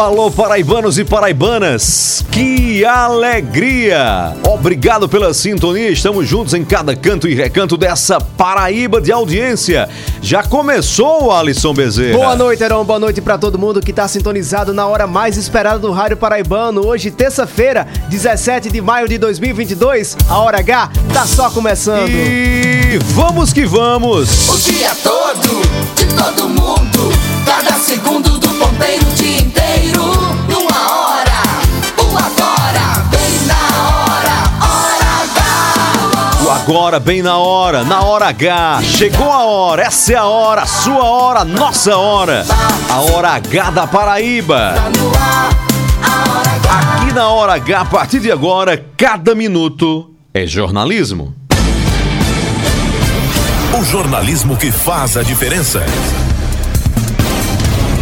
Alô, paraibanos e paraibanas, que alegria! Obrigado pela sintonia, estamos juntos em cada canto e recanto dessa Paraíba de audiência. Já começou, Alisson Bezerra? Boa noite, Heron. Boa noite pra todo mundo que tá sintonizado na hora mais esperada do Rádio Paraibano. Hoje, terça-feira, 17 de maio de 2022. A hora H tá só começando. E vamos que vamos! O dia todo, de todo mundo. Cada segundo do ponteiro, o dia inteiro. Numa hora, o agora, bem na hora. Hora H. O agora, bem na hora, na hora H. Chegou a hora, essa é a hora, sua hora, nossa hora. A hora H da Paraíba. Tá. Aqui na hora H, a partir de agora, cada minuto é jornalismo. O jornalismo que faz a diferença.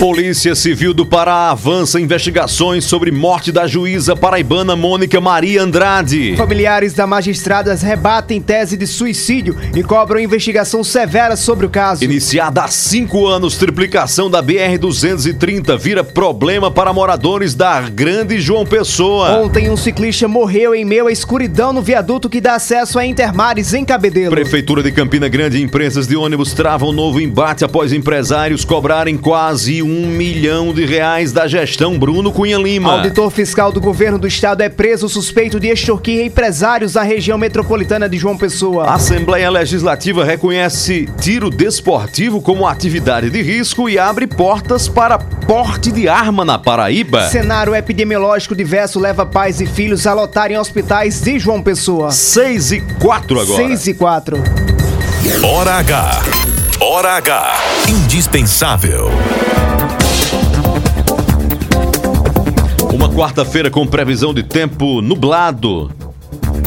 Polícia Civil do Pará avança investigações sobre morte da juíza paraibana Mônica Maria Andrade. Familiares da magistrada rebatem tese de suicídio e cobram investigação severa sobre o caso. Iniciada há cinco anos, triplicação da BR-230 vira problema para moradores da Grande João Pessoa. Ontem, um ciclista morreu em meio à escuridão no viaduto que dá acesso a Intermares, em Cabedelo. Prefeitura de Campina Grande e empresas de ônibus travam novo embate após empresários cobrarem quase um milhão de reais da gestão Bruno Cunha Lima. Auditor fiscal do governo do estado é preso suspeito de extorquir empresários da região metropolitana de João Pessoa. A Assembleia Legislativa reconhece tiro desportivo como atividade de risco e abre portas para porte de arma na Paraíba. Cenário epidemiológico diverso leva pais e filhos a lotarem hospitais de João Pessoa. 6 e 4 agora. 6 e 4. Hora H. Hora H. Indispensável. Quarta-feira com previsão de tempo nublado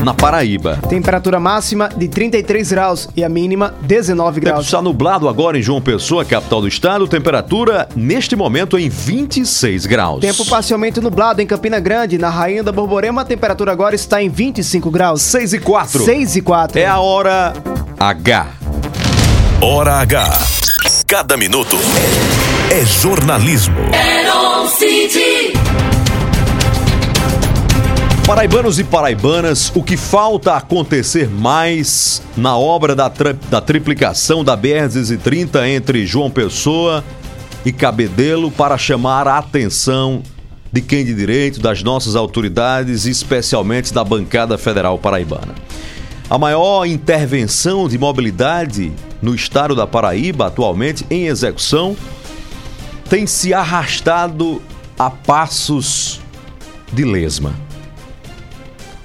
na Paraíba. Temperatura máxima de 33 graus e a mínima 19 O tempo graus. está nublado agora em João Pessoa, capital do estado. Temperatura neste momento em 26 graus. Tempo parcialmente nublado em Campina Grande, na Rainha da Borborema, a temperatura agora está em 25 graus. 6 e 4. 6 e 4. É a hora H. Hora H. Cada minuto é jornalismo. City. Paraibanos e paraibanas, o que falta acontecer mais na obra da, da triplicação da BR-230 entre João Pessoa e Cabedelo para chamar a atenção de quem de direito, das nossas autoridades especialmente da bancada federal paraibana. A maior intervenção de mobilidade no estado da Paraíba, atualmente em execução, tem se arrastado a passos de lesma.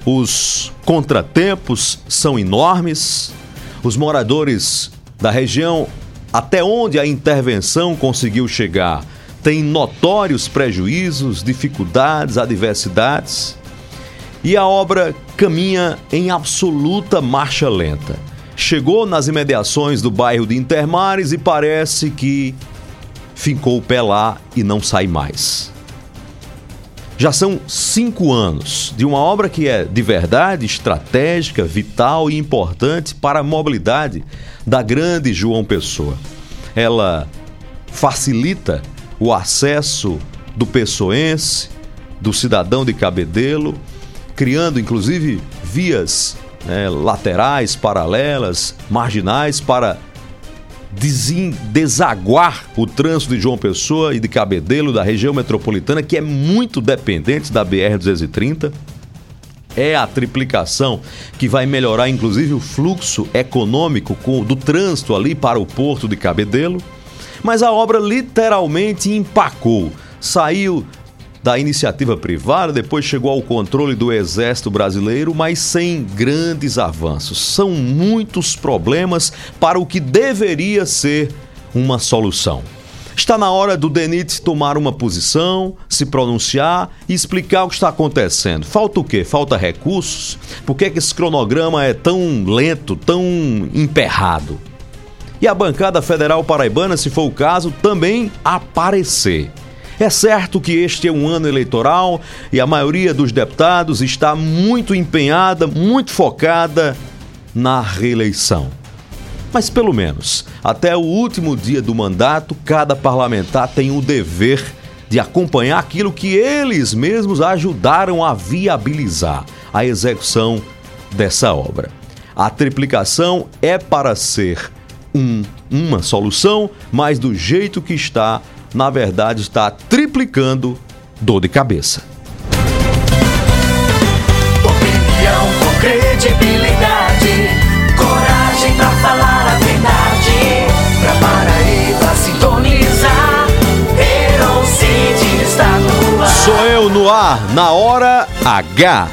Os contratempos são enormes. Os moradores da região, até onde a intervenção conseguiu chegar, tem notórios prejuízos, dificuldades, adversidades, e a obra caminha em absoluta marcha lenta. Chegou nas imediações do bairro de Intermares e parece que ficou o pé lá e não sai mais. Já são cinco anos de uma obra que é de verdade estratégica, vital e importante para a mobilidade da grande João Pessoa. Ela facilita o acesso do pessoense, do cidadão de Cabedelo, criando inclusive vias né, laterais, paralelas, marginais para desaguar o trânsito de João Pessoa e de Cabedelo, da região metropolitana, que é muito dependente da BR-230. É a triplicação que vai melhorar, inclusive, o fluxo econômico do trânsito ali para o porto de Cabedelo. Mas a obra literalmente empacou. Saiu da iniciativa privada, depois chegou ao controle do Exército Brasileiro, mas sem grandes avanços. São muitos problemas para o que deveria ser uma solução. Está na hora do DENIT tomar uma posição, se pronunciar e explicar o que está acontecendo. Falta o quê? Falta recursos? Por que, que esse cronograma é tão lento, tão emperrado? E a bancada federal paraibana, se for o caso, também aparecer. É certo que este é um ano eleitoral e a maioria dos deputados está muito empenhada, muito focada na reeleição. Mas pelo menos, até o último dia do mandato, cada parlamentar tem o dever de acompanhar aquilo que eles mesmos ajudaram a viabilizar a execução dessa obra. A triplicação é para ser um- uma solução, mas do jeito que está, na verdade, está triplicando dor de cabeça. Opinião com credibilidade. Coragem pra falar a verdade. Pra Paraíba sintonizar. Herocide está no ar. Sou eu no ar, na hora H.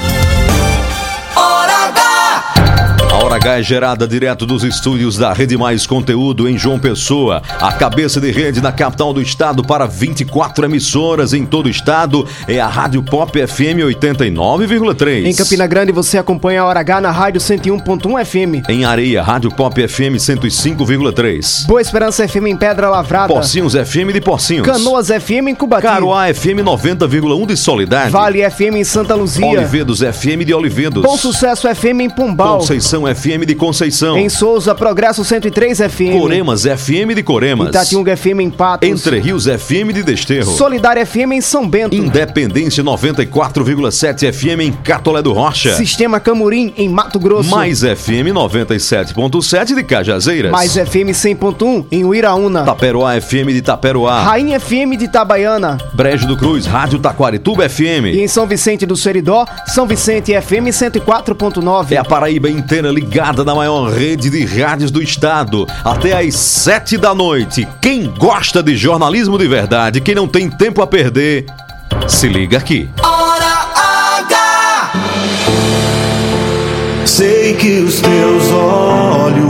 A Hora H é gerada direto dos estúdios da Rede Mais Conteúdo em João Pessoa, a cabeça de rede na capital do estado para 24 emissoras em todo o estado é a Rádio Pop FM 89,3. Em Campina Grande você acompanha a Hora H na rádio 101.1 FM. Em Areia, Rádio Pop FM 105,3. Boa Esperança FM em Pedra Lavrada. Pocinhos FM de Pocinhos. Canoas FM em Cubati. Caruá FM 90,1 de Solidade. Vale FM em Santa Luzia. Olivedos FM de Olivedos. Bom Sucesso FM em Pombal. Conceição FM de Conceição. Em Souza, Progresso 103 FM. Coremas FM de Coremas. Itatiunga FM em Patos. Entre Rios FM de Desterro. Solidária FM em São Bento. Independência 94,7 FM em Catolé do Rocha. Sistema Camurim em Mato Grosso. Mais FM 97.7 de Cajazeiras. Mais FM 100.1 em Uiraúna. Taperoá FM de Taperoá. Rainha FM de Itabaiana. Brejo do Cruz, Rádio Taquarituba E FM. em São Vicente do Seridó, São Vicente FM 104.9. É a Paraíba inteira ligada na maior rede de rádios do estado. Até às sete da noite. Quem gosta de jornalismo de verdade, quem não tem tempo a perder, se liga aqui. Hora H. Sei que os teus olhos,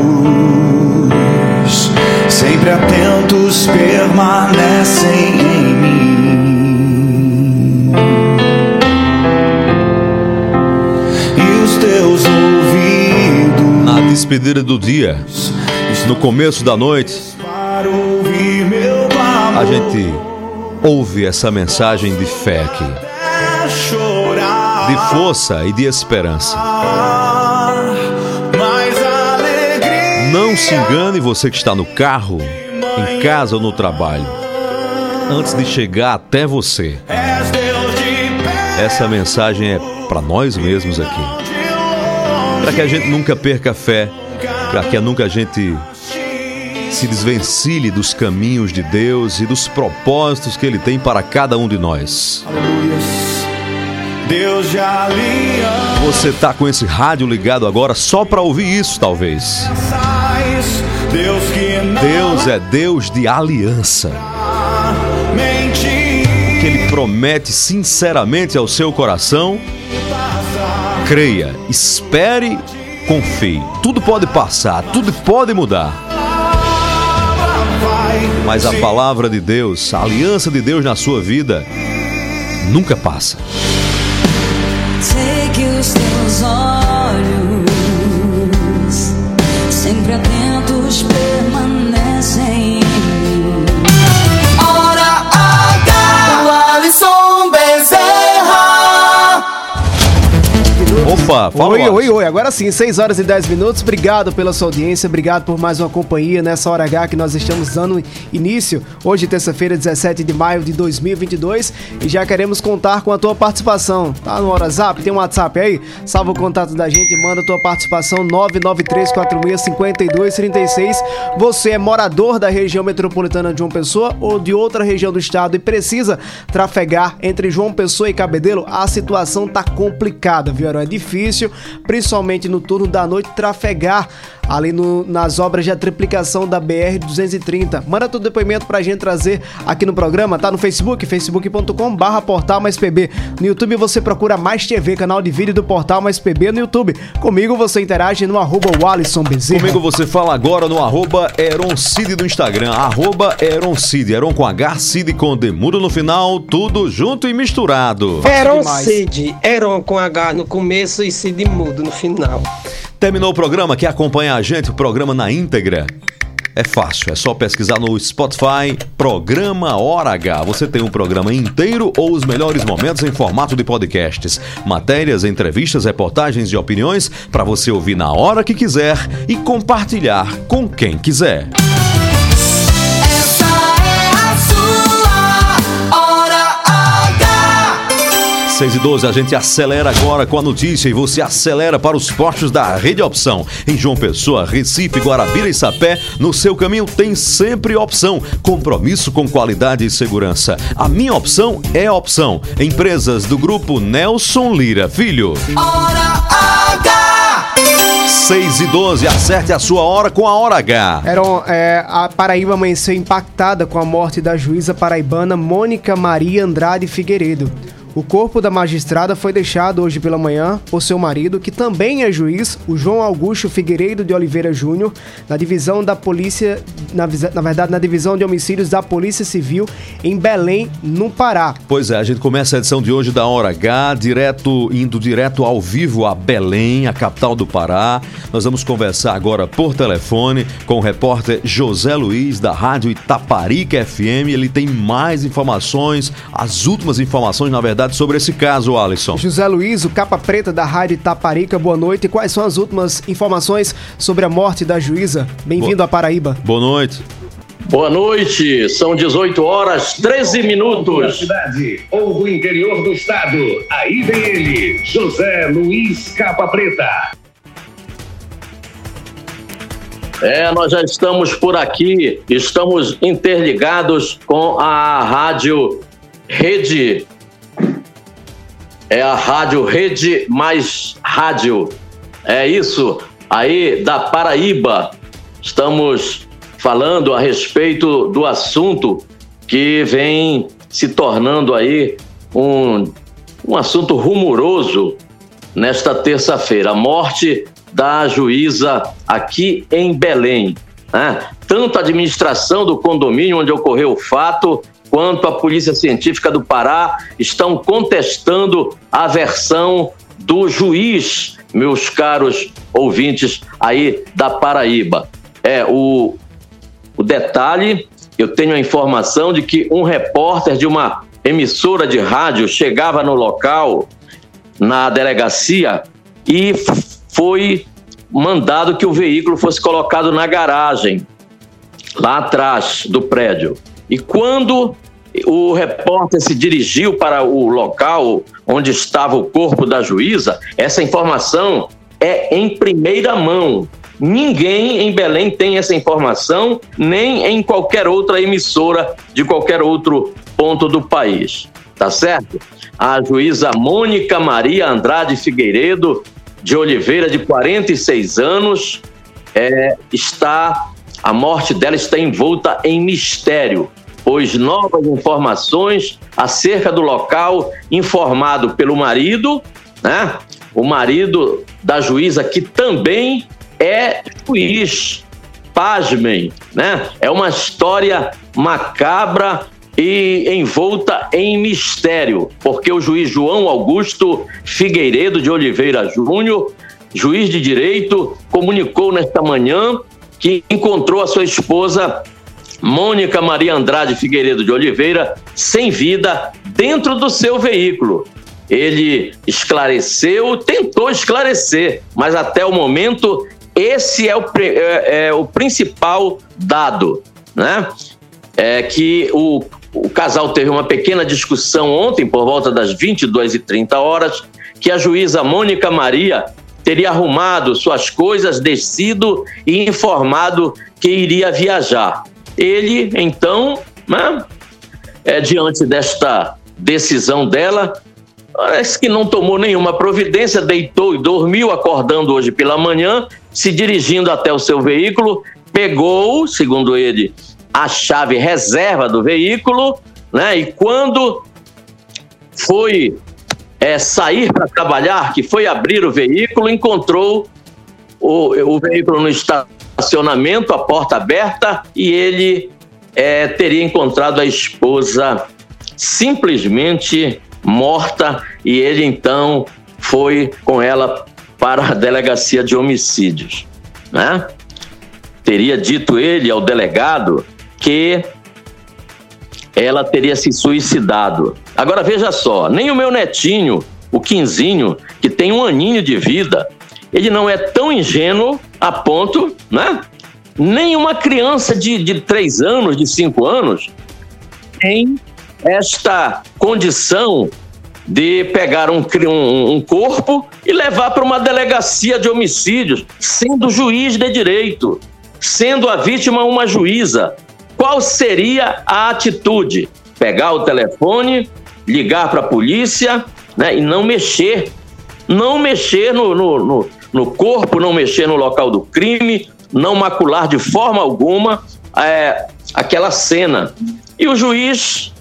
sempre atentos, permanecem em mim. Despedida do dia, no começo da noite, a gente ouve essa mensagem de fé aqui, de força e de esperança. Não se engane você que está no carro, em casa ou no trabalho. Antes de chegar até você, essa mensagem é para nós mesmos aqui. Para que a gente nunca perca a fé, para que nunca a gente se desvencilhe dos caminhos de Deus e dos propósitos que Ele tem para cada um de nós. Você tá com esse rádio ligado agora só para ouvir isso, talvez. Deus é Deus de aliança, que Ele promete sinceramente ao seu coração. Creia, espere, confie. Tudo pode passar, tudo pode mudar. Mas a palavra de Deus, a aliança de Deus na sua vida, nunca passa. Opa, fala Oi, oi, oi. Agora sim, 6 horas e 10 minutos. Obrigado pela sua audiência, obrigado por mais uma companhia nessa hora H que nós estamos dando início. Hoje, terça-feira, 17 de maio de 2022. E já queremos contar com a tua participação. Tá no WhatsApp? Tem um WhatsApp aí? Salva o contato da gente e manda a tua participação 993465236. Você é morador da região metropolitana de João Pessoa ou de outra região do estado e precisa trafegar entre João Pessoa e Cabedelo? A situação tá complicada, viu? É difícil, principalmente no turno da noite, trafegar ali no- nas obras de triplicação da BR-230. Manda teu depoimento pra gente trazer aqui no programa, tá no Facebook, facebook.com barra Portal Mais PB. No YouTube você procura Mais TV, canal de vídeo do Portal Mais PB no YouTube. Comigo você interage no arroba Wallison Bezerra. Comigo você fala agora no arroba Eroncid do Instagram, arroba Eroncid, Eron com H, Cid com Demudo no final, tudo junto e misturado. Eron demais. Cid, Eron com H no começo e Cid mudo no final. Terminou o programa, quer acompanhar a gente, o programa na íntegra? É fácil, é só pesquisar no Spotify, Programa Hora H. Você tem um programa inteiro ou os melhores momentos em formato de podcasts. Matérias, entrevistas, reportagens e opiniões para você ouvir na hora que quiser e compartilhar com quem quiser. 6 e 12, a gente acelera agora com a notícia e você acelera para os postos da Rede Opção. Em João Pessoa, Recife, Guarabira e Sapé, no seu caminho tem sempre opção. Compromisso com qualidade e segurança. A minha opção é a opção. Empresas do grupo Nelson Lira Filho. Hora H. 6 e 12, acerte a sua hora com a hora H. Eram, é, a Paraíba amanheceu impactada com a morte da juíza paraibana Mônica Maria Andrade Figueiredo. O corpo da magistrada foi deixado hoje pela manhã por seu marido, que também é juiz, o João Augusto Figueiredo de Oliveira Júnior, na divisão da polícia, na, na verdade, na divisão de homicídios da Polícia Civil em Belém, no Pará. Pois é, a gente começa a edição de hoje da Hora H, direto, indo direto ao vivo a Belém, a capital do Pará. Nós vamos conversar agora por telefone com o repórter José Luiz, da Rádio Itaparica FM. Ele tem mais informações, as últimas informações, na verdade, sobre esse caso, Alisson. José Luiz, o capa preta da Rádio Itaparica, boa noite. Quais são as últimas informações sobre a morte da juíza? Bem-vindo à Paraíba. Boa noite. Boa noite, são 18 horas 13 da minutos. cidade ou do interior do estado. Aí vem ele, José Luiz Capa Preta. É, nós já estamos por aqui, estamos interligados com a rádio Rede. É a rádio Rede Mais Rádio. É isso, aí da Paraíba. Estamos falando a respeito do assunto que vem se tornando aí um, um assunto rumoroso nesta terça-feira. A morte da juíza aqui em Belém. né? Tanto a administração do condomínio onde ocorreu o fato, quanto a Polícia Científica do Pará estão contestando a versão do juiz, meus caros ouvintes aí da Paraíba. É, o, o detalhe, eu tenho a informação de que um repórter de uma emissora de rádio chegava no local, na delegacia, e foi mandado que o veículo fosse colocado na garagem, lá atrás do prédio. E quando o repórter se dirigiu para o local onde estava o corpo da juíza, essa informação é em primeira mão. Ninguém em Belém tem essa informação, nem em qualquer outra emissora de qualquer outro ponto do país. Tá certo? A juíza Mônica Maria Andrade Figueiredo de Oliveira, de 46 anos, é, está a morte dela está envolta em mistério, pois novas informações acerca do local, informado pelo marido, né? O marido da juíza que também é juiz, pasmem, né? É uma história macabra e envolta em mistério, porque o juiz João Augusto Figueiredo de Oliveira Júnior, juiz de direito, comunicou nesta manhã que encontrou a sua esposa Mônica Maria Andrade Figueiredo de Oliveira sem vida dentro do seu veículo. Ele esclareceu, tentou esclarecer, mas até o momento esse é o, é- é o principal dado, né? É que o, o casal teve uma pequena discussão ontem, por volta das 22h30 horas, que a juíza Mônica Maria teria arrumado suas coisas, descido e informado que iria viajar. Ele, então, né, é, diante desta decisão dela, parece que não tomou nenhuma providência, deitou e dormiu, acordando hoje pela manhã, se dirigindo até o seu veículo, pegou, segundo ele, a chave reserva do veículo, né? E quando foi é, sair para trabalhar, que foi abrir o veículo, encontrou o, o veículo no estacionamento, a porta aberta, e ele é, teria encontrado a esposa simplesmente morta, e ele então foi com ela para a delegacia de homicídios. Né? Teria dito ele ao delegado que ela teria se suicidado. Agora veja só, nem o meu netinho, o Quinzinho, que tem um aninho de vida, ele não é tão ingênuo a ponto, né? Nem uma criança de, de três anos, de cinco anos, tem esta condição de pegar um, um, um corpo e levar para uma delegacia de homicídios, sendo juiz de direito, sendo a vítima uma juíza. Qual seria a atitude? Pegar o telefone, ligar para a polícia né, e não mexer. Não mexer no, no, no, no corpo, não mexer no local do crime, não macular de forma alguma é, aquela cena. E o juiz,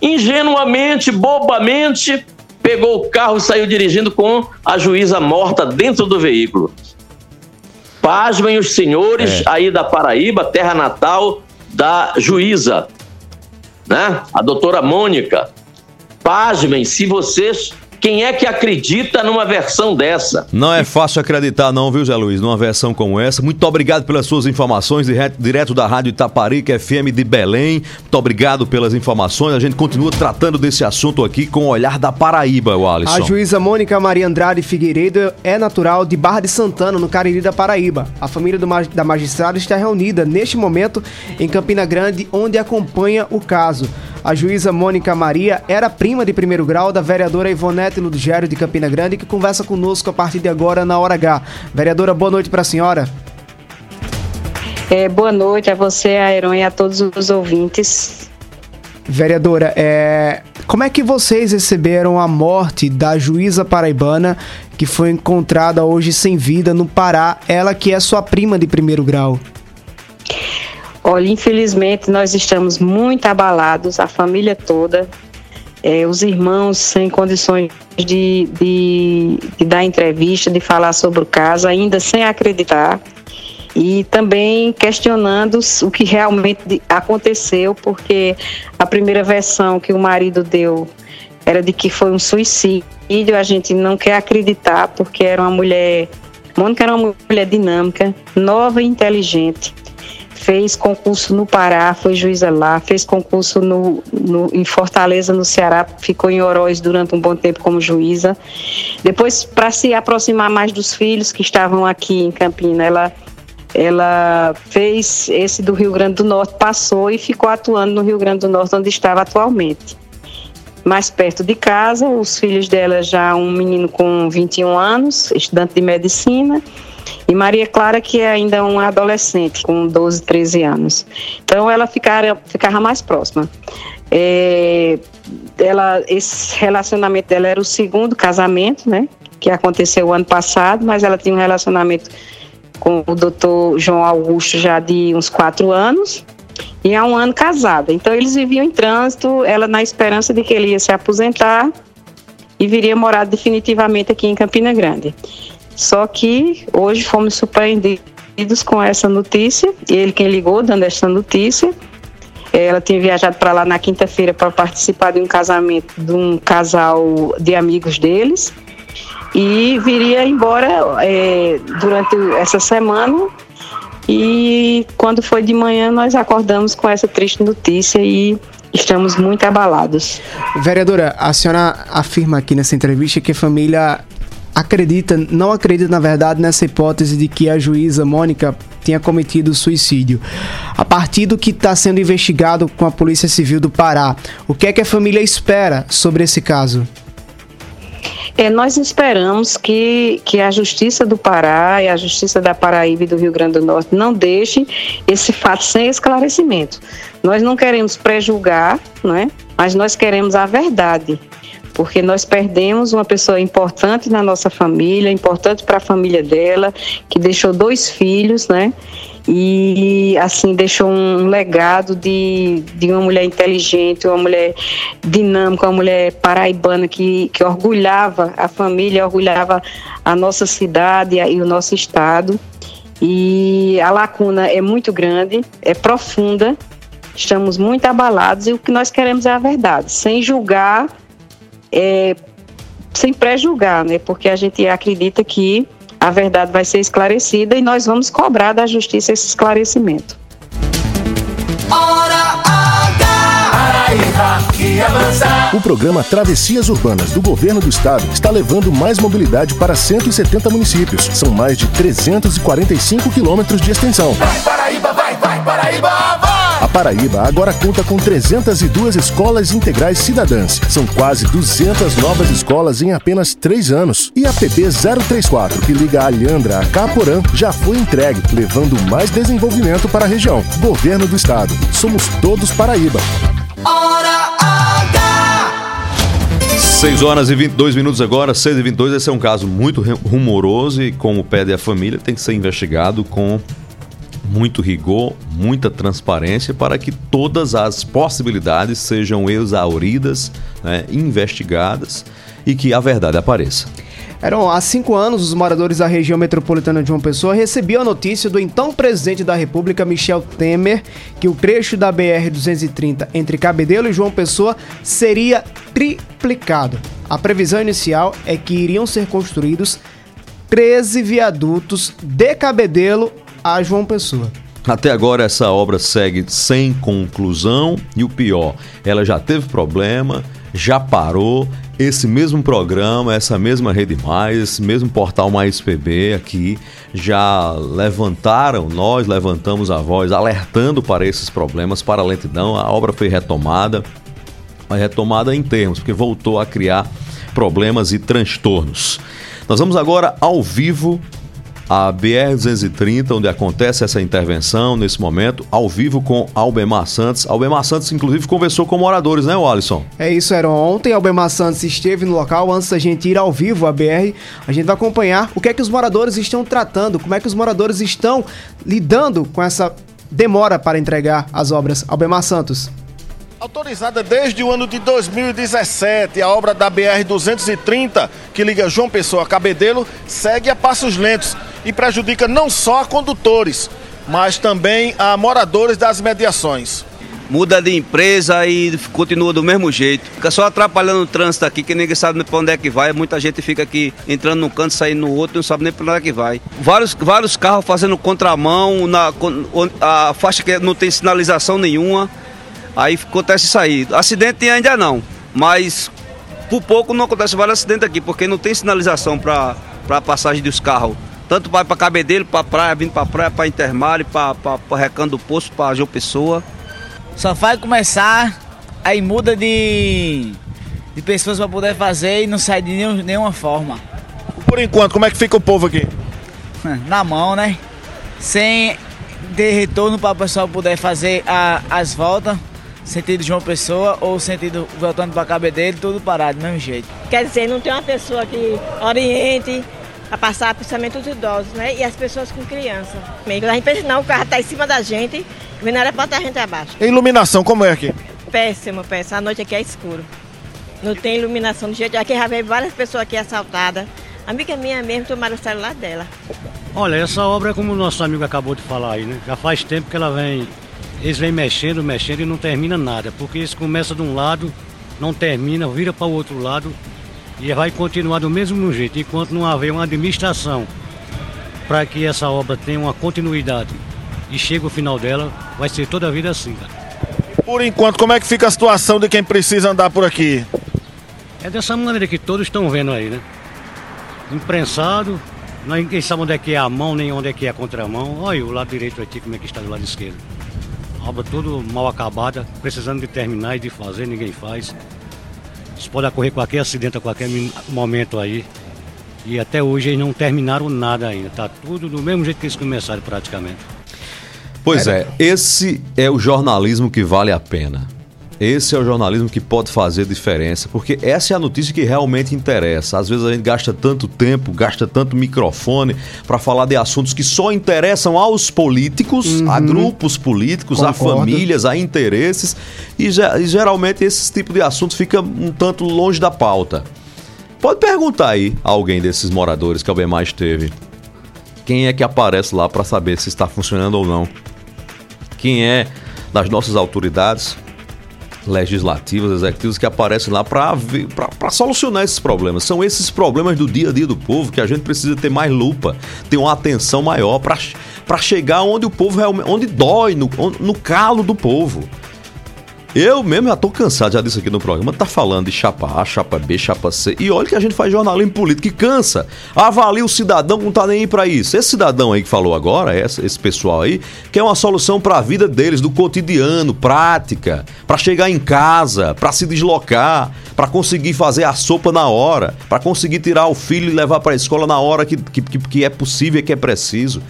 ingenuamente, bobamente, pegou o carro e saiu dirigindo com a juíza morta dentro do veículo. Pasmem os senhores aí da Paraíba, terra natal da juíza, né? A doutora Mônica. Pasmem se vocês. Quem é que acredita numa versão dessa? Não é fácil acreditar, não, viu, Zé Luiz, numa versão como essa. Muito obrigado pelas suas informações, direto, direto da Rádio Itaparica FM de Belém. Muito obrigado pelas informações. A gente continua tratando desse assunto aqui com o olhar da Paraíba, o Alisson. A juíza Mônica Maria Andrade Figueiredo é natural de Barra de Santana, no Cariri da Paraíba. A família do da magistrada está reunida neste momento em Campina Grande, onde acompanha o caso. A juíza Mônica Maria era prima de primeiro grau da vereadora Ivonete Ludgério de Campina Grande, que conversa conosco a partir de agora na Hora H. Vereadora, boa noite para a senhora. É, boa noite a você, Aeron, e a todos os ouvintes. Vereadora, é, como é que vocês receberam a morte da juíza paraibana que foi encontrada hoje sem vida no Pará, ela que é sua prima de primeiro grau? Olha, infelizmente nós estamos muito abalados, a família toda, é, os irmãos sem condições de, de, de dar entrevista, de falar sobre o caso, ainda sem acreditar. E também questionando o que realmente aconteceu, porque a primeira versão que o marido deu era de que foi um suicídio. A gente não quer acreditar, porque era uma mulher. Mônica era uma mulher dinâmica, nova e inteligente fez concurso no Pará, foi juíza lá, fez concurso no, no, em Fortaleza, no Ceará, ficou em Oroz durante um bom tempo como juíza. Depois, para se aproximar mais dos filhos que estavam aqui em Campina, ela, ela fez esse do Rio Grande do Norte, passou e ficou atuando no Rio Grande do Norte, onde estava atualmente. Mais perto de casa, os filhos dela já um menino com 21 anos, estudante de medicina, e Maria Clara, que é ainda uma adolescente, com 12, 13 anos. Então, ela ficara, ficava mais próxima. É, ela, esse relacionamento dela era o segundo casamento, né? Que aconteceu o ano passado, mas ela tinha um relacionamento com o doutor João Augusto já de uns quatro anos e há um ano casada. Então, eles viviam em trânsito, ela na esperança de que ele ia se aposentar e viria morar definitivamente aqui em Campina Grande. Só que hoje fomos surpreendidos com essa notícia. Ele quem ligou dando essa notícia. Ela tinha viajado para lá na quinta-feira para participar de um casamento de um casal de amigos deles e viria embora é, durante essa semana. E quando foi de manhã, nós acordamos com essa triste notícia e estamos muito abalados. Vereadora, a senhora afirma aqui nessa entrevista que a família acredita, não acredita na verdade nessa hipótese de que a juíza Mônica tenha cometido suicídio. A partir do que está sendo investigado com a Polícia Civil do Pará, o que é que a família espera sobre esse caso? É, nós esperamos que, que a Justiça do Pará e a Justiça da Paraíba e do Rio Grande do Norte não deixe esse fato sem esclarecimento. Nós não queremos prejulgar, não é? mas nós queremos a verdade, porque nós perdemos uma pessoa importante na nossa família, importante para a família dela, que deixou dois filhos, né? e assim deixou um legado de, de uma mulher inteligente, uma mulher dinâmica, uma mulher paraibana que, que orgulhava a família, orgulhava a nossa cidade e o nosso estado. E a lacuna é muito grande, é profunda, estamos muito abalados e o que nós queremos é a verdade, sem julgar, é, sem pré-julgar, né? Porque a gente acredita que a verdade vai ser esclarecida e nós vamos cobrar da justiça esse esclarecimento. O programa Travessias Urbanas do Governo do Estado está levando mais mobilidade para 170 municípios. São mais de 345 quilômetros de extensão. Vai, Paraíba, vai, vai, Paraíba, vai! A Paraíba agora conta com 302 escolas integrais cidadãs. São quase 200 novas escolas em apenas 3 anos. E a PB 034, que liga a Alhandra a Caporã, já foi entregue, levando mais desenvolvimento para a região. Governo do Estado. Somos todos Paraíba. Hora H! 6 horas e 22 minutos agora, 6 e 22 Esse é um caso muito ru- rumoroso e, como pede a família, tem que ser investigado com muito rigor, muita transparência para que todas as possibilidades sejam exauridas, né, investigadas e que a verdade apareça. Eram há cinco anos, os moradores da região metropolitana de João Pessoa recebiam a notícia do então presidente da República, Michel Temer, que o trecho da BR-230 entre Cabedelo e João Pessoa seria triplicado. A previsão inicial é que iriam ser construídos 13 viadutos de Cabedelo a João Pessoa. Até agora essa obra segue sem conclusão e o pior, ela já teve problema, já parou. Esse mesmo programa, essa mesma Rede Mais, esse mesmo portal Mais PB aqui já levantaram, nós levantamos a voz alertando para esses problemas, para a lentidão. A obra foi retomada, mas retomada em termos, porque voltou a criar problemas e transtornos. Nós vamos agora ao vivo a BR-230, onde acontece essa intervenção nesse momento, ao vivo com Albemar Santos. Albemar Santos, inclusive, conversou com moradores, né, Alisson? É isso, Aaron. Ontem Albemar Santos esteve no local. Antes da gente ir ao vivo à BR, a gente vai acompanhar o que é que os moradores estão tratando, como é que os moradores estão lidando com essa demora para entregar as obras. Albemar Santos. Autorizada desde o ano de 2017, a obra da BR-230, que liga João Pessoa a Cabedelo, segue a passos lentos e prejudica não só a condutores, mas também a moradores das mediações. muda de empresa e continua do mesmo jeito. Fica só atrapalhando o trânsito aqui, que ninguém sabe para onde é que vai. Muita gente fica aqui entrando num canto, saindo no outro, não sabe nem para onde é que vai. Vários, vários carros fazendo contramão, na, a faixa que não tem sinalização nenhuma. Aí acontece isso aí. Acidente ainda não, mas por pouco não acontece vários acidentes aqui, porque não tem sinalização para a passagem dos carros. Tanto vai para Cabedelo, para praia, vindo para praia, para Intermare, para Recanto do Poço, para João Pessoa. Só vai começar, aí muda de, de pessoas para poder fazer e não sai de nenhum- nenhuma forma. Por enquanto, como é que fica o povo aqui? Na mão, né? Sem ter retorno para o pessoal poder fazer a- as voltas, sentido João Pessoa ou sentido voltando para Cabedelo, tudo parado, do mesmo jeito. Quer dizer, não tem uma pessoa que oriente a passar, principalmente os idosos, né? E as pessoas com criança. Amigo, a gente pensa, não, o carro está em cima da gente, vendo era para a gente abaixo. A iluminação, como é aqui? Péssimo, péssimo. A noite aqui é escuro. Não tem iluminação do jeito. Aqui já veio várias pessoas aqui assaltadas. Amiga minha mesmo tomaram o celular dela. Olha, essa obra é como o nosso amigo acabou de falar aí, né? Já faz tempo que ela vem. Eles vêm mexendo, mexendo e não termina nada. Porque eles começam de um lado, não termina, vira para o outro lado e vai continuar do mesmo jeito, enquanto não haver uma administração para que essa obra tenha uma continuidade e chegue ao final dela, vai ser toda a vida assim, cara. Por enquanto, como é que fica a situação de quem precisa andar por aqui? É dessa maneira que todos estão vendo aí, né? Imprensado, ninguém sabe onde é que é a mão, nem onde é que é a contramão. Olha o lado direito aqui, como é que está do lado esquerdo. Obra tudo mal acabada, precisando de terminar e de fazer, ninguém faz. Isso pode ocorrer qualquer acidente a qualquer momento aí. E até hoje eles não terminaram nada ainda. Tá tudo do mesmo jeito que eles começaram praticamente. Pois é, esse é o jornalismo que vale a pena. Esse é o jornalismo que pode fazer diferença, porque essa é a notícia que realmente interessa. Às vezes a gente gasta tanto tempo, gasta tanto microfone para falar de assuntos que só interessam aos políticos, a grupos políticos, a Concordo. famílias, a interesses, e, e geralmente esse tipo de assuntos fica um tanto longe da pauta. Pode perguntar aí a alguém desses moradores que a Bemar esteve. Quem é que aparece lá para saber se está funcionando ou não? Quem é das nossas autoridades legislativas, executivas que aparecem lá para solucionar esses problemas? São esses problemas do dia a dia do povo que a gente precisa ter mais lupa, ter uma atenção maior para chegar onde o povo realmente, onde dói, no, no calo do povo. Eu mesmo já tô cansado, já disse aqui no programa, tá falando de chapa A, chapa B, chapa C. E olha que a gente faz jornalismo político que cansa. Avalia o cidadão que não tá nem aí pra isso. Esse cidadão aí que falou agora, esse, esse pessoal aí, quer uma solução pra vida deles, do cotidiano, prática, pra chegar em casa, pra se deslocar, pra conseguir fazer a sopa na hora, pra conseguir tirar o filho e levar pra escola na hora que, que- que é possível e que é preciso.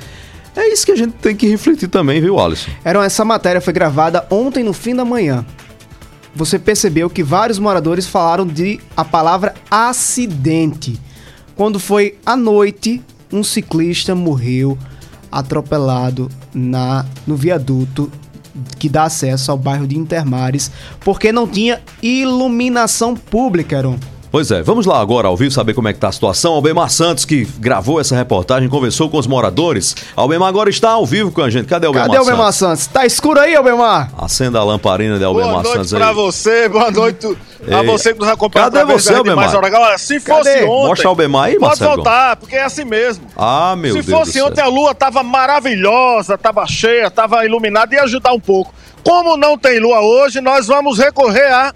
É isso que a gente tem que refletir também, viu, Alisson? Era essa matéria foi gravada ontem no fim da manhã. Você percebeu que vários moradores falaram de a palavra acidente. Quando foi à noite, um ciclista morreu atropelado na no viaduto que dá acesso ao bairro de Intermares, porque não tinha iluminação pública, Heron. Pois é, vamos lá agora ao vivo saber como é que tá a situação. Albemar Santos, que gravou essa reportagem, conversou com os moradores. Albemar agora está ao vivo com a gente. Cadê Albemar Cadê Santos? Albemar Santos? Tá escuro aí, Albemar? Acenda a lamparina de Albemar Boa noite Santos pra você, boa noite a você que nos acompanha Cadê você, Albemar? Se fosse Cadê? ontem... Mostra Albemar aí, Pode Marcelo voltar, porque é assim mesmo. Ah, meu Se Deus fosse do ontem a lua tava maravilhosa, tava cheia, tava iluminada, ia ajudar um pouco. Como não tem lua hoje, nós vamos recorrer a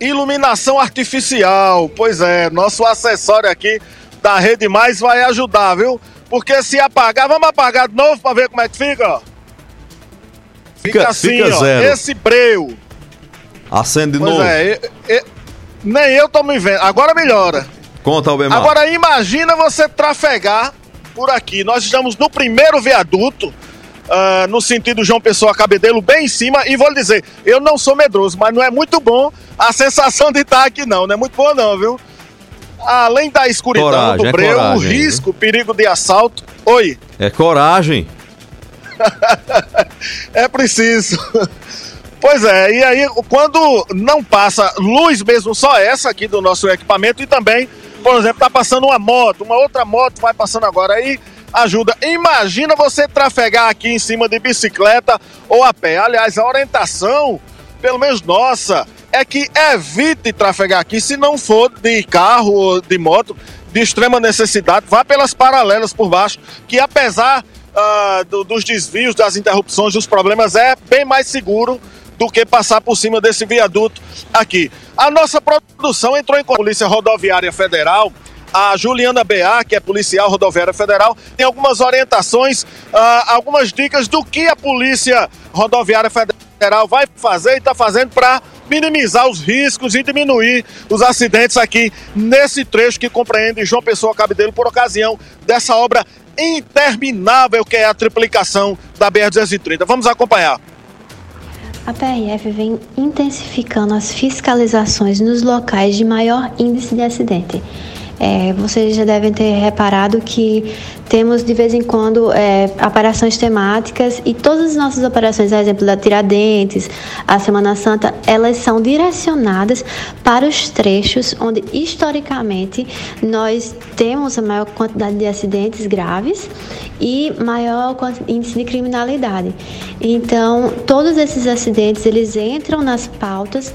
iluminação artificial. Pois é, nosso acessório aqui da Rede Mais vai ajudar, viu? Porque se apagar, vamos apagar de novo pra ver como é que fica, ó. Fica, Fica- assim, fica ó, zero. esse breu. Acende de Pois novo. é, e- e- nem eu tô me vendo. Agora melhora. Conta, Albemar. Agora imagina você trafegar por aqui. Nós estamos no primeiro viaduto, ah, no sentido João Pessoa Cabedelo, bem em cima. E vou lhe dizer, eu não sou medroso, mas não é muito bom a sensação de estar aqui, não. Não é muito boa, não, viu? Além da escuridão Coragem, do é breu, o coragem, risco, o perigo de assalto. Oi, É coragem. é preciso. Pois é, e aí quando não passa luz mesmo, só essa aqui do nosso equipamento, e também, por exemplo, tá passando uma moto, uma outra moto vai passando agora aí, ajuda. Imagina você trafegar aqui em cima de bicicleta ou a pé. Aliás, a orientação, pelo menos nossa, é que evite trafegar aqui se não for de carro ou de moto de extrema necessidade, vá pelas paralelas por baixo, que apesar ah, do- dos desvios, das interrupções, dos problemas, é bem mais seguro do que passar por cima desse viaduto aqui. A nossa produção entrou em com a Polícia Rodoviária Federal. A Juliana BA, que é policial rodoviária federal, tem algumas orientações, ah, algumas dicas do que a Polícia Rodoviária Federal vai fazer e está fazendo para minimizar os riscos e diminuir os acidentes aqui nesse trecho que compreende João Pessoa Cabedelo por ocasião dessa obra interminável que é a triplicação da BR-230. Vamos acompanhar. A PRF vem intensificando as fiscalizações nos locais de maior índice de acidente. É, vocês já devem ter reparado que temos de vez em quando é, operações temáticas e todas as nossas operações, a exemplo da Tiradentes, a Semana Santa, elas são direcionadas para os trechos onde historicamente nós temos a maior quantidade de acidentes graves e maior índice de criminalidade. Então, todos esses acidentes eles entram nas pautas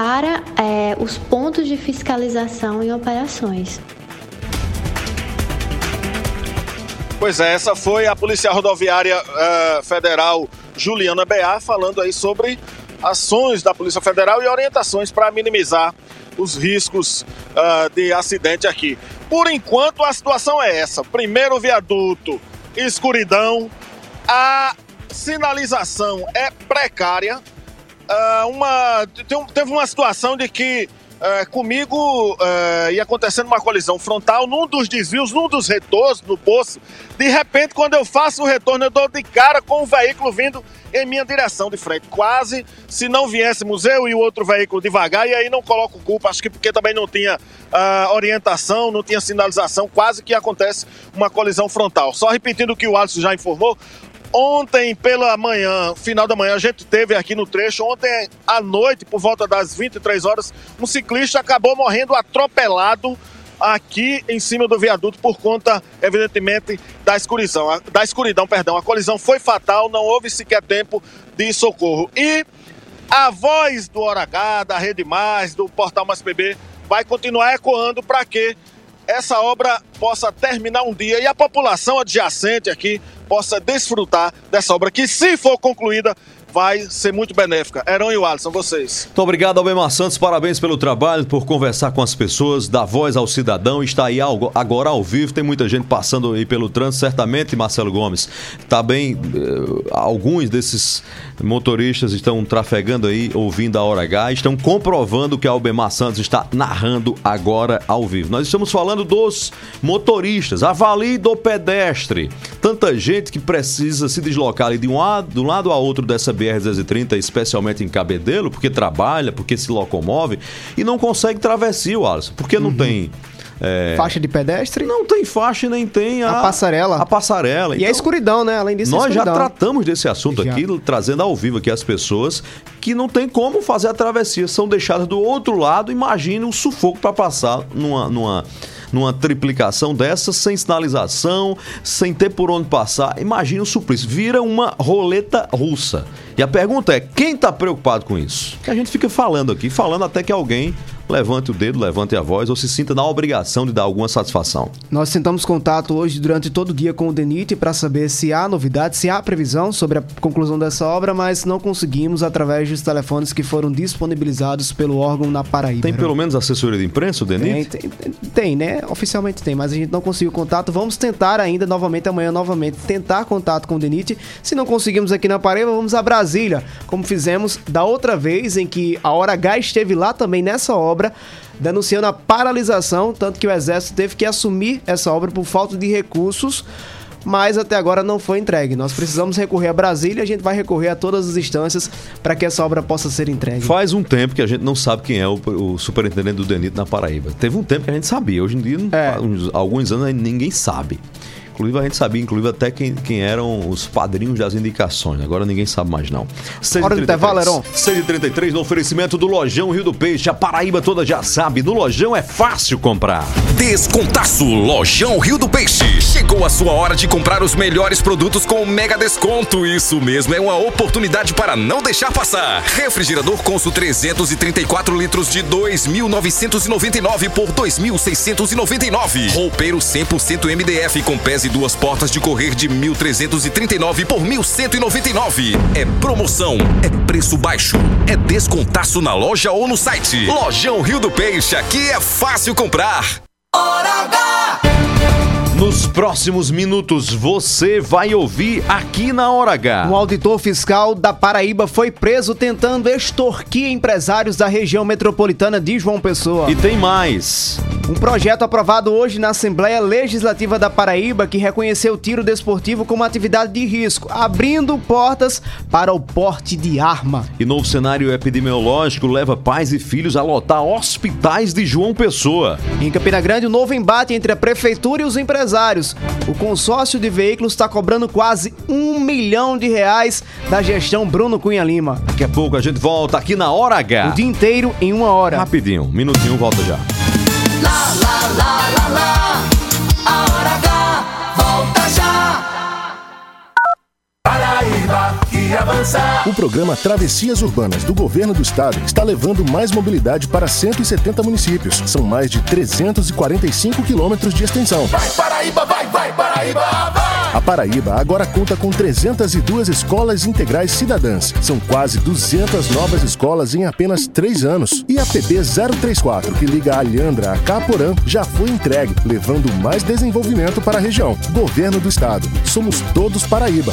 para é, os pontos de fiscalização em operações. Pois é, essa foi a Polícia Rodoviária eh, Federal Juliana Beá falando aí sobre ações da Polícia Federal e orientações para minimizar os riscos ah, de acidente aqui. Por enquanto a situação é essa: primeiro viaduto, escuridão, a sinalização é precária. Ah, uma, um- teve uma situação de que eh, comigo eh, ia acontecendo uma colisão frontal num dos desvios, num dos retornos no poço. De repente, quando eu faço o retorno, eu dou de cara com o veículo vindo em minha direção de frente. Quase se não viéssemos eu e o outro veículo devagar, e aí não coloco culpa, acho que porque também não tinha ah, orientação, não tinha sinalização, quase que acontece uma colisão frontal. Só repetindo o que o Alisson já informou, Ontem pela manhã, final da manhã, a gente teve aqui no trecho. Ontem à noite, por volta das 23 horas, um ciclista acabou morrendo atropelado aqui em cima do viaduto por conta, evidentemente, da escuridão. Da escuridão, perdão. A colisão foi fatal, não houve sequer tempo de socorro. E a voz do Hora H, da Rede Mais, do Portal Mais PB, vai continuar ecoando para que essa obra possa terminar um dia e a população adjacente aqui possa desfrutar dessa obra que, se for concluída, vai ser muito benéfica. Heron e o Alisson, vocês. Muito obrigado, Albemar Santos. Parabéns pelo trabalho, por conversar com as pessoas, dar voz ao cidadão. Está aí algo- agora ao vivo. Tem muita gente passando aí pelo trânsito, certamente, Marcelo Gomes. Tá bem, eh, alguns desses motoristas estão trafegando aí, ouvindo a hora H, estão comprovando que a Albemar Santos está narrando agora ao vivo. Nós estamos falando dos motoristas. Avalie do pedestre. Tanta gente que precisa se deslocar ali de um lado, de um lado a outro dessa BR-230, especialmente em Cabedelo, porque trabalha, porque se locomove e não consegue travessia, Alisson. Porque não tem. é, Faixa de pedestre? Não tem faixa nem tem a, A passarela. A passarela. E a escuridão, né? Além disso, a Nós já tratamos desse assunto Já. aqui, trazendo ao vivo aqui as pessoas que não tem como fazer a travessia, são deixadas do outro lado. Imagine o sufoco para passar numa, numa, numa triplicação dessa, sem sinalização, sem ter por onde passar. Imagine o suplício. Vira uma roleta russa. E a pergunta é: quem está preocupado com isso? Que a gente fica falando aqui, falando até que alguém levante o dedo, levante a voz ou se sinta na obrigação de dar alguma satisfação. Nós tentamos contato hoje durante todo o dia com o DENIT para saber se há novidade, se há previsão sobre a conclusão dessa obra, mas não conseguimos através dos telefones que foram disponibilizados pelo órgão na Paraíba. Tem pelo menos assessoria de imprensa, o Tem, Denit? tem, tem, né? Oficialmente tem, mas a gente não conseguiu contato. Vamos tentar ainda novamente amanhã novamente tentar contato com o Denit. Se não conseguimos aqui na Paraíba, vamos a Brasília, como fizemos da outra vez em que a Hora H esteve lá também nessa obra, denunciando a paralisação, tanto que o exército teve que assumir essa obra por falta de recursos. Mas até agora não foi entregue. Nós precisamos recorrer a Brasília e a gente vai recorrer a todas as instâncias para que essa obra possa ser entregue. Faz um tempo que a gente não sabe quem é o, o superintendente do DENIT na Paraíba. Teve um tempo que a gente sabia, hoje em dia, É. uns- alguns anos ninguém sabe. Inclusive a gente sabia, inclusive até quem, quem eram os padrinhos das indicações. Agora ninguém sabe mais não. Hora do intervalo, Heron. 6h33 no oferecimento do Lojão Rio do Peixe. A Paraíba toda já sabe, no Lojão é fácil comprar. Descontaço Lojão Rio do Peixe. Chegou a sua hora de comprar os melhores produtos com mega desconto. Isso mesmo, é uma oportunidade para não deixar passar. Refrigerador Consul 334 litros de 2.999 por 2.699. Roupeiro 100% MDF com pés e duas portas de correr de 1.339 por 1.199. É promoção, é preço baixo, é descontaço na loja ou no site. Lojão Rio do Peixe, aqui é fácil comprar. Nos próximos minutos você vai ouvir aqui na Hora H. Um auditor fiscal da Paraíba foi preso tentando extorquir empresários da região metropolitana de João Pessoa. E tem mais. Um projeto aprovado hoje na Assembleia Legislativa da Paraíba que reconheceu o tiro desportivo como atividade de risco, abrindo portas para o porte de arma. E novo cenário epidemiológico leva pais e filhos a lotar hospitais de João Pessoa. Em Campina Grande, um novo embate entre a prefeitura e os empresários. O consórcio de veículos está cobrando quase um milhão de reais da gestão Bruno Cunha Lima. Daqui a pouco a gente volta aqui na Hora H. O dia inteiro em uma hora. Rapidinho, um minutinho, volta já. Lá, lá, lá, lá, lá. Paraíba que avança. O programa Travessias Urbanas do Governo do Estado está levando mais mobilidade para 170 municípios. São mais de 345 quilômetros de extensão. Vai Paraíba, vai, vai Paraíba, vai. A Paraíba agora conta com 302 escolas integrais cidadãs. São quase 200 novas escolas em apenas 3 anos. E a PB 034, que liga Alhandra a Caporã, já foi entregue, levando mais desenvolvimento para a região. Governo do Estado. Somos todos Paraíba.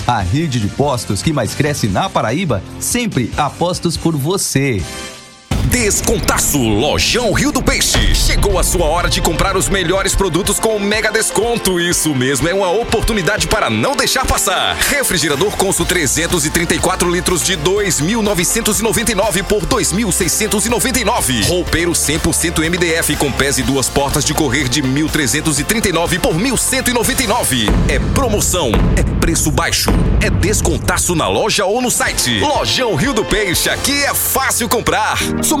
A rede de postos que mais cresce na Paraíba, sempre apostos por você. Descontaço Lojão Rio do Peixe. Chegou a sua hora de comprar os melhores produtos com mega desconto. Isso mesmo, é uma oportunidade para não deixar passar. Refrigerador Consul 334 litros de 2.999 por 2.699. Roupeiro 100% MDF com pés e duas portas de correr de 1.339 por 1.199. É promoção, é preço baixo, é descontaço na loja ou no site. Lojão Rio do Peixe, aqui é fácil comprar. Somos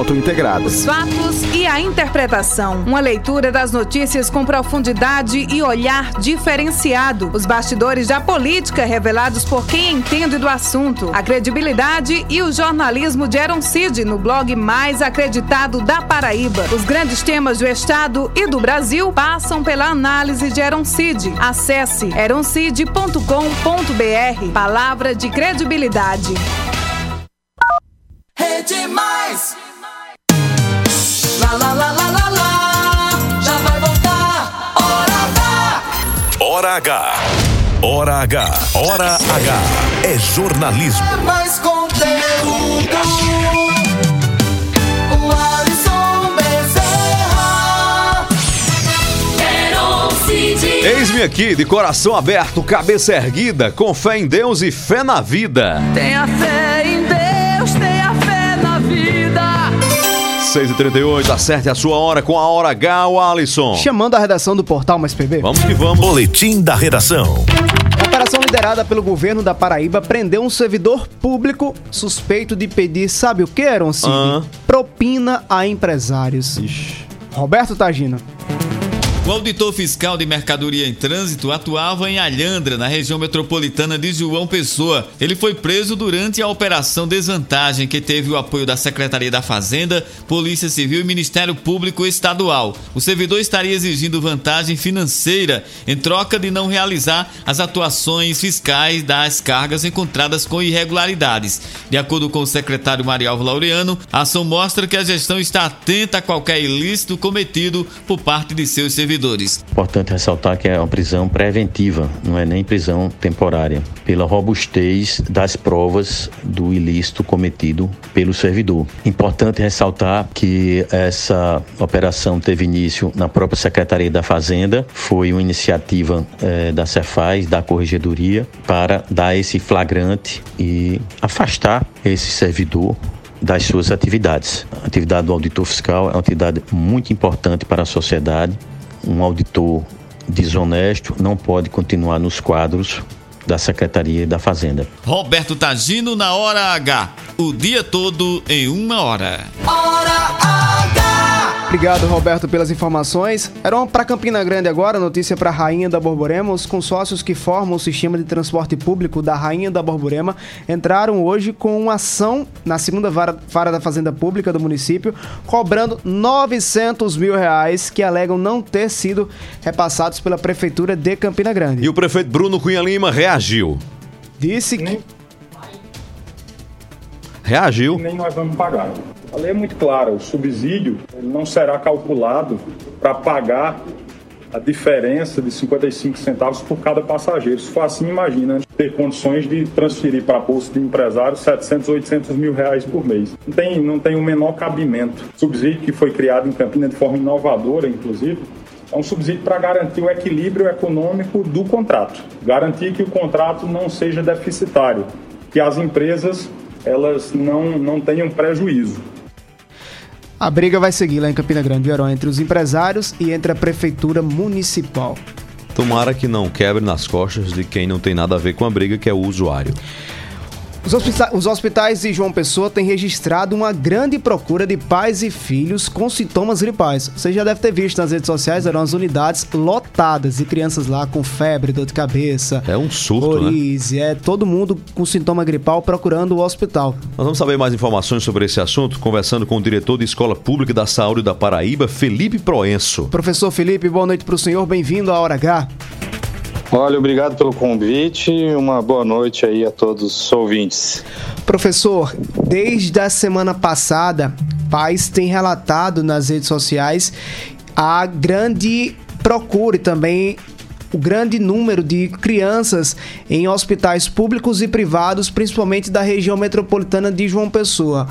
múltipla.integrada. Os fatos e a interpretação. Uma leitura das notícias com profundidade e olhar diferenciado. Os bastidores da política revelados por quem entende do assunto. A credibilidade e o jornalismo de Aaron Cid no blog mais acreditado da Paraíba. Os grandes temas do Estado e do Brasil passam pela análise de Aaron Cid. Acesse eroncid.com.br. Palavra de credibilidade. Rede Mais. Hora H. Hora H. Hora H. É jornalismo. É mais conteúdo. O Alisson Bezerra. Quero Cid. Eis-me aqui, de coração aberto, cabeça erguida, com fé em Deus e fé na vida. Tenha fé 6h38, acerte a sua hora com a Hora H, o Alisson. Chamando a redação do portal Mais PB. Vamos que vamos. Boletim da redação. A operação liderada pelo governo da Paraíba prendeu um servidor público suspeito de pedir, sabe o que, Aaron Cid? Ah. Propina a empresários. Roberto Tagino. O auditor fiscal de mercadoria em trânsito atuava em Alhandra, na região metropolitana de João Pessoa. Ele foi preso durante a Operação Desvantagem, que teve o apoio da Secretaria da Fazenda, Polícia Civil e Ministério Público Estadual. O servidor estaria exigindo vantagem financeira em troca de não realizar as atuações fiscais das cargas encontradas com irregularidades. De acordo com o secretário Marialvo Laureano, a ação mostra que a gestão está atenta a qualquer ilícito cometido por parte de seus servidores servidores. Importante ressaltar que é uma prisão preventiva, não é nem prisão temporária, pela robustez das provas do ilícito cometido pelo servidor. Importante ressaltar que essa operação teve início na própria Secretaria da Fazenda, foi uma iniciativa eh, da Cefaz, da Corregedoria, para dar esse flagrante e afastar esse servidor das suas atividades. A atividade do auditor fiscal é uma atividade muito importante para a sociedade. Um auditor desonesto não pode continuar nos quadros da Secretaria da Fazenda. Roberto Tagino na hora H. O dia todo em uma hora. Obrigado, Roberto, pelas informações. Era para Campina Grande agora, notícia para Rainha da Borborema. Os consórcios que formam o sistema de transporte público da Rainha da Borborema entraram hoje com uma ação na segunda vara, vara da Fazenda Pública do município, cobrando 900 mil reais que alegam não ter sido repassados pela Prefeitura de Campina Grande. E o prefeito Bruno Cunha Lima reagiu. Disse que. Reagiu. Nem nós vamos pagar. A lei é muito clara, o subsídio não será calculado para pagar a diferença de 55 centavos por cada passageiro. Se for assim, imagina ter condições de transferir para a bolsa de empresário 700, 800 mil reais por mês. Não tem, não tem o menor cabimento. O subsídio que foi criado em Campina de forma inovadora, inclusive, é um subsídio para garantir o equilíbrio econômico do contrato, garantir que o contrato não seja deficitário, que as empresas elas não, não tenham prejuízo. A briga vai seguir lá em Campina Grande, Verão, entre os empresários e entre a prefeitura municipal. Tomara que não quebre nas costas de quem não tem nada a ver com a briga, que é o usuário. Os, hospita os hospitais de João Pessoa têm registrado uma grande procura de pais e filhos com sintomas gripais. Você já deve ter visto nas redes sociais, eram as unidades lotadas e crianças lá com febre, dor de cabeça. É um surto, corize, né? é todo mundo com sintoma gripal procurando o hospital. Nós vamos saber mais informações sobre esse assunto conversando com o diretor de Escola Pública da Saúde da Paraíba, Felipe Proenço. Professor Felipe, boa noite para o senhor, bem-vindo à Hora H. Olha, obrigado pelo convite e uma boa noite aí a todos os ouvintes. Professor, desde a semana passada, pais têm relatado nas redes sociais a grande procura e também o grande número de crianças em hospitais públicos e privados, principalmente da região metropolitana de João Pessoa.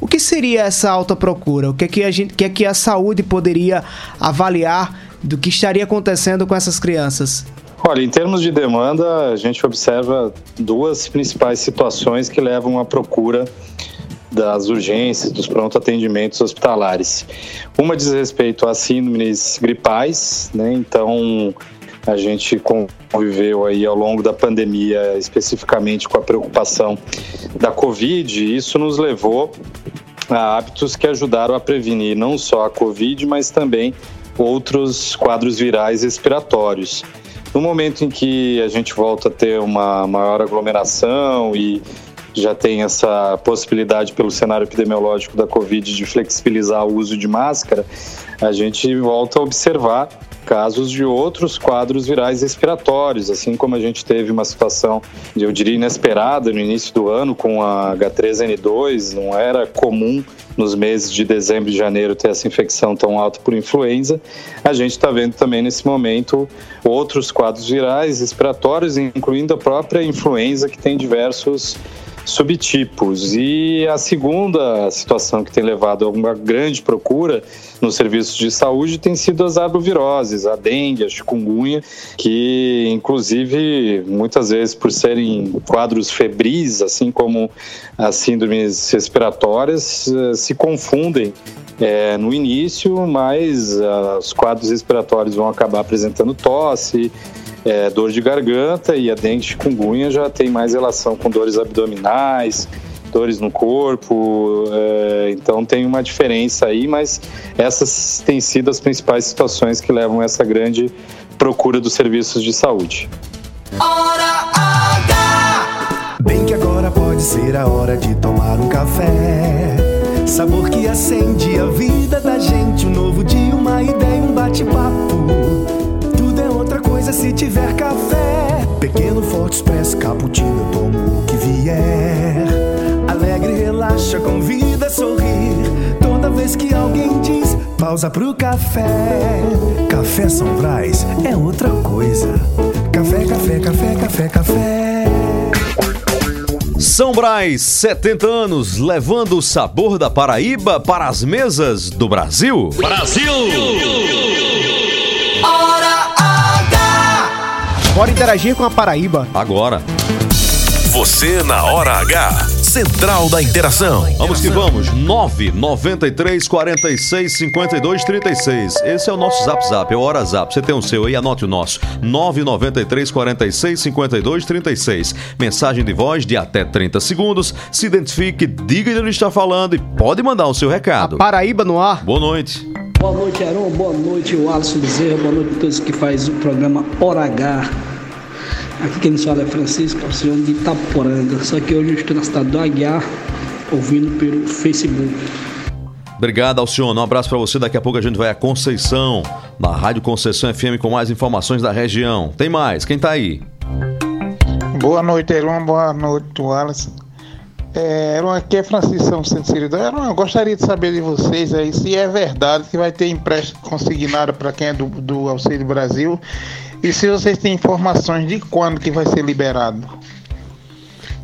O que seria essa alta procura? O que é que a, gente, que é que a saúde poderia avaliar do que estaria acontecendo com essas crianças? Olha, em termos de demanda, a gente observa duas principais situações que levam à procura das urgências, dos pronto atendimentos hospitalares. Uma diz respeito a síndromes gripais, né? Então, a gente conviveu aí ao longo da pandemia, especificamente com a preocupação da Covid, e isso nos levou a hábitos que ajudaram a prevenir não só a Covid, mas também outros quadros virais respiratórios. No momento em que a gente volta a ter uma maior aglomeração e já tem essa possibilidade pelo cenário epidemiológico da Covid de flexibilizar o uso de máscara, a gente volta a observar casos de outros quadros virais respiratórios, assim como a gente teve uma situação, eu diria, inesperada no início do ano com a H3N2, não era comum nos meses de dezembro e janeiro ter essa infecção tão alta por influenza. A gente está vendo também nesse momento outros quadros virais respiratórios, incluindo a própria influenza, que tem diversos subtipos. E a segunda situação que tem levado a uma grande procura nos serviços de saúde tem sido as arboviroses, a dengue, a chikungunya, que inclusive muitas vezes por serem quadros febris, assim como as síndromes respiratórias, eh, se confundem é, no início, mas uh, os quadros respiratórios vão acabar apresentando tosse, é, dor de garganta e a dengue chikungunya já tem mais relação com dores abdominais, dores no corpo, é, então tem uma diferença aí, mas essas têm sido as principais situações que levam a essa grande procura dos serviços de saúde. Hora H! Bem que agora pode ser a hora de tomar um café. Sabor que acende a vida da gente. Um novo dia, uma ideia, um bate-papo. Tiver café. Pequeno, forte, expresso, cappuccino, eu tomo o que vier. Alegre, relaxa, convida a sorrir. Toda vez que alguém diz Pausa pro café. Café São Brás é outra coisa. Café, café, café, café, café. São Brás, 70 anos, levando o sabor da Paraíba para as mesas do Brasil. Brasil! Hora H! Bora interagir com a Paraíba. Agora. Você na hora H. Central da Interação. Vamos que vamos. 993 46 52 36. Esse é o nosso Zap Zap, é o Hora Zap. Você tem o seu aí, anote o nosso. 993 46 52 36. Mensagem de voz de até 30 segundos. Se identifique, diga de onde está falando e pode mandar o seu recado. Paraíba no ar. Boa noite. Boa noite, Heron. Boa noite, o Alisson Bezerra. Boa noite a todos que faz o programa Hora H. Aqui quem nos fala é Francisco Alcione de Itaporanga. Só que hoje eu estou na cidade do Aguiar, ouvindo pelo Facebook. Obrigado, Alcione. Um abraço para você. Daqui a pouco a gente vai a Conceição, na Rádio Conceição FM, com mais informações da região. Tem mais? Quem tá aí? Boa noite, Eron. Boa noite, Wallace. É, aqui é Francisco Sinceridade. Eron, eu gostaria de saber de vocês aí se é verdade que vai ter empréstimo consignado para quem é do, do Auxílio Brasil e se vocês têm informações de quando que vai ser liberado.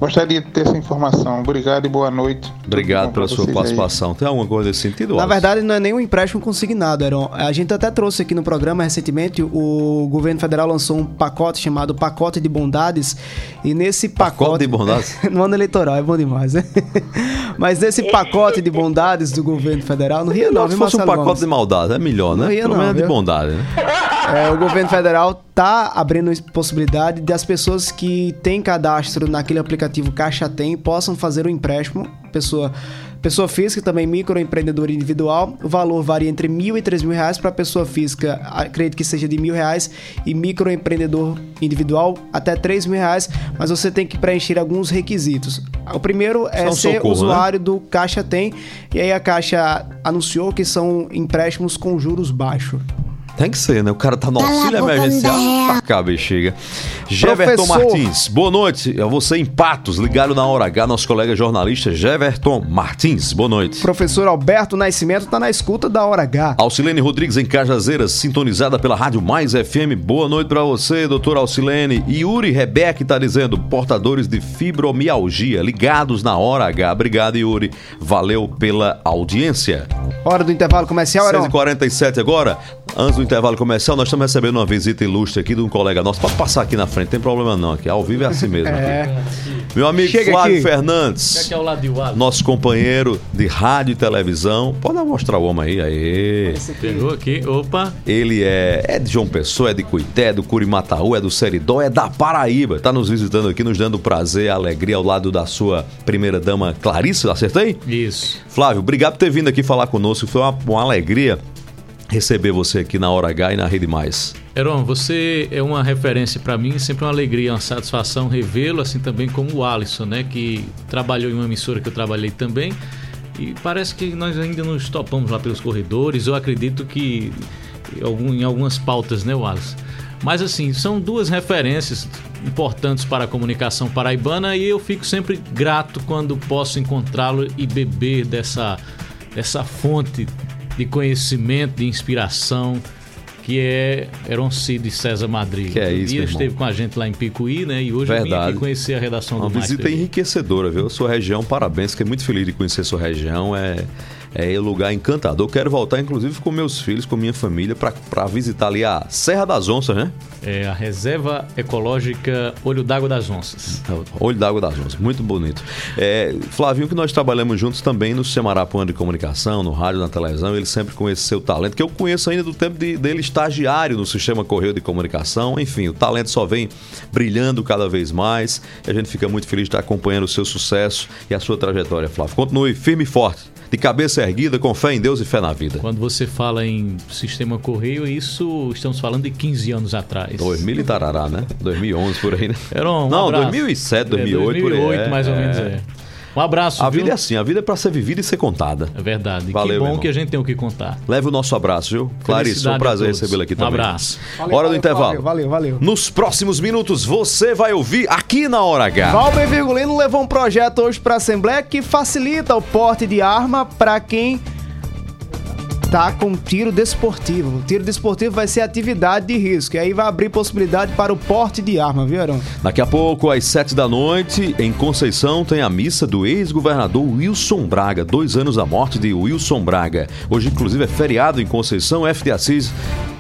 Gostaria de ter essa informação. Obrigado e boa noite. Obrigado pela sua vocês aí. participação. Tem alguma coisa nesse sentido? Na verdade, não é nem um empréstimo consignado, Heron. A gente até trouxe aqui no programa recentemente, o governo federal lançou um pacote chamado Pacote de Bondades. E nesse pacote. Pacote de bondades? no ano eleitoral, é bom demais, né? Mas nesse pacote de bondades do governo federal, não ria não, se fosse um pacote Gomes? de maldade, é melhor, né? Não ia Pelo não, menos de bondade, né? É, o governo federal tá abrindo possibilidade das pessoas que têm cadastro naquele aplicativo Caixa Tem possam fazer o empréstimo. Pessoa, pessoa física, também microempreendedor individual. O valor varia entre mil e três mil reais para pessoa física, acredito que seja de mil reais, e microempreendedor individual até três mil reais, mas você tem que preencher alguns requisitos. O primeiro é um ser socorro, né? usuário do Caixa Tem, e aí a Caixa anunciou que são empréstimos com juros baixos. Tem que ser, né? O cara tá no Cala a auxílio emergencial. Pra cá, bexiga. Jeverton. Martins, boa noite. É você em Patos, ligado na Hora H, nosso colega jornalista Jeverton Martins. Boa noite. Professor Alberto Nascimento tá na escuta da Hora H. Alcilene Rodrigues em Cajazeiras, sintonizada pela Rádio Mais FM. Boa noite pra você, doutor Alcilene. E Yuri Rebeck tá dizendo, portadores de fibromialgia, ligados na Hora H. Obrigado, Yuri. Valeu pela audiência. Hora do intervalo comercial, Heron. 6h47 agora. Antes do intervalo comercial, nós estamos recebendo uma visita ilustre aqui de um colega nosso. Pode passar aqui na frente, não tem problema não. Aqui ao vivo é assim mesmo. É. Meu amigo Chega Flávio aqui. Fernandes. Aqui ao lado de Wallace. Nosso companheiro de rádio e televisão. Pode mostrar o homem aí. Aê. Pegou aqui, opa. Ele é, é de João Pessoa, é de Cuité, é do Curimataú, é do Seridó, é da Paraíba. Está nos visitando aqui, nos dando prazer e alegria ao lado da sua primeira dama Clarice, acertei? Isso. Flávio, obrigado por ter vindo aqui falar conosco. Foi uma, uma alegria receber você aqui na Hora H e na Rede Mais. Heron, você é uma referência para mim, sempre uma alegria, uma satisfação revê-lo, assim também como o Alisson, né, que trabalhou em uma emissora que eu trabalhei também. E parece que nós ainda nos topamos lá pelos corredores. Eu acredito que em algum- em algumas pautas, né, Alisson? Mas assim, são duas referências importantes para a comunicação paraibana e eu fico sempre grato quando posso encontrá-lo e beber dessa, dessa fonte de conhecimento, de inspiração que é Heron Cid e César Madrigal. Que é isso, ele esteve com a gente lá em Picuí, né? E hoje eu vim Verdade. aqui conhecer a redação Uma do Mais visita TV. enriquecedora, viu? Sua região, parabéns, fiquei muito feliz de conhecer sua região. É, é um lugar encantador. Quero voltar, inclusive, com meus filhos, com minha família, para visitar ali a Serra das Onças, né? É a Reserva Ecológica Olho d'Água das Onças. Olho d'Água das Onças, muito bonito. É, Flavinho, que nós trabalhamos juntos também no Semarapuã de Comunicação, no rádio, na televisão, ele sempre com esse seu talento, que eu conheço ainda do tempo de- dele estagiário no Sistema Correio de Comunicação. Enfim, o talento só vem brilhando cada vez mais e a gente fica muito feliz de estar acompanhando o seu sucesso e a sua trajetória, Flávio. Continue firme e forte, de cabeça erguida, com fé em Deus e fé na vida. Quando você fala em sistema correio, isso estamos falando de 15 anos atrás. 2000 e tarará, né? 2011 por aí, né? Era um Não, abraço. 2007, 2008, é, por aí. 2008 é, mais ou é. menos, é. Um abraço, A viu? vida é assim, a vida é pra ser vivida e ser contada. É verdade. Valeu, que bom que a gente tem o que contar. Leve o nosso abraço, viu? Clarice, foi um prazer recebê-la aqui Um também. abraço. Valeu, Hora do valeu, intervalo. Valeu, valeu. Nos próximos minutos você vai ouvir aqui na Hora H. Valber Virgulino levou um projeto hoje para a Assembleia que facilita o porte de arma para quem está com tiro desportivo. O tiro desportivo vai ser atividade de risco. E aí vai abrir possibilidade para o porte de arma, viu, Arão? Daqui a pouco, às sete da noite, em Conceição, tem a missa do ex-governador Wilson Braga. Dois anos da morte de Wilson Braga. Hoje, inclusive, é feriado em Conceição. FT Assis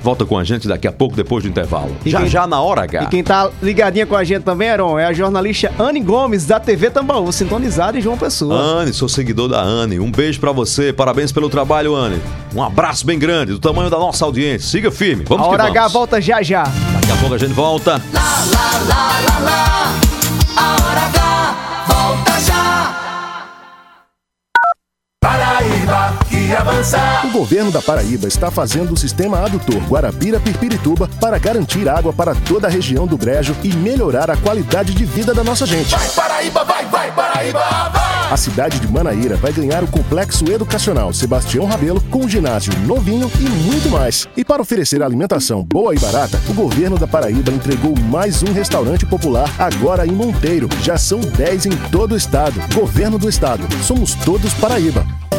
volta com a gente daqui a pouco, depois do intervalo. E já quem- já na hora H. E quem tá ligadinha com a gente também, Aron, é a jornalista Anne Gomes, da TV Tambaú, sintonizada em João Pessoa. Anne, sou seguidor da Anne. Um beijo pra você, parabéns pelo trabalho, Anne. Um abraço bem grande, do tamanho da nossa audiência. Siga firme, vamos a que Hora vamos. H volta já já. Daqui a pouco a gente volta. A hora H O governo da Paraíba está fazendo o sistema adutor Guarabira-Pirpirituba para garantir água para toda a região do Brejo e melhorar a qualidade de vida da nossa gente. Paraíba vai, vai, Paraíba vai. A cidade de Manaíra vai ganhar o complexo educacional Sebastião Rabelo com um ginásio novinho e muito mais. E para oferecer alimentação boa e barata, o governo da Paraíba entregou mais um restaurante popular agora em Monteiro. Já são 10 em todo o estado. Governo do estado. Somos todos Paraíba.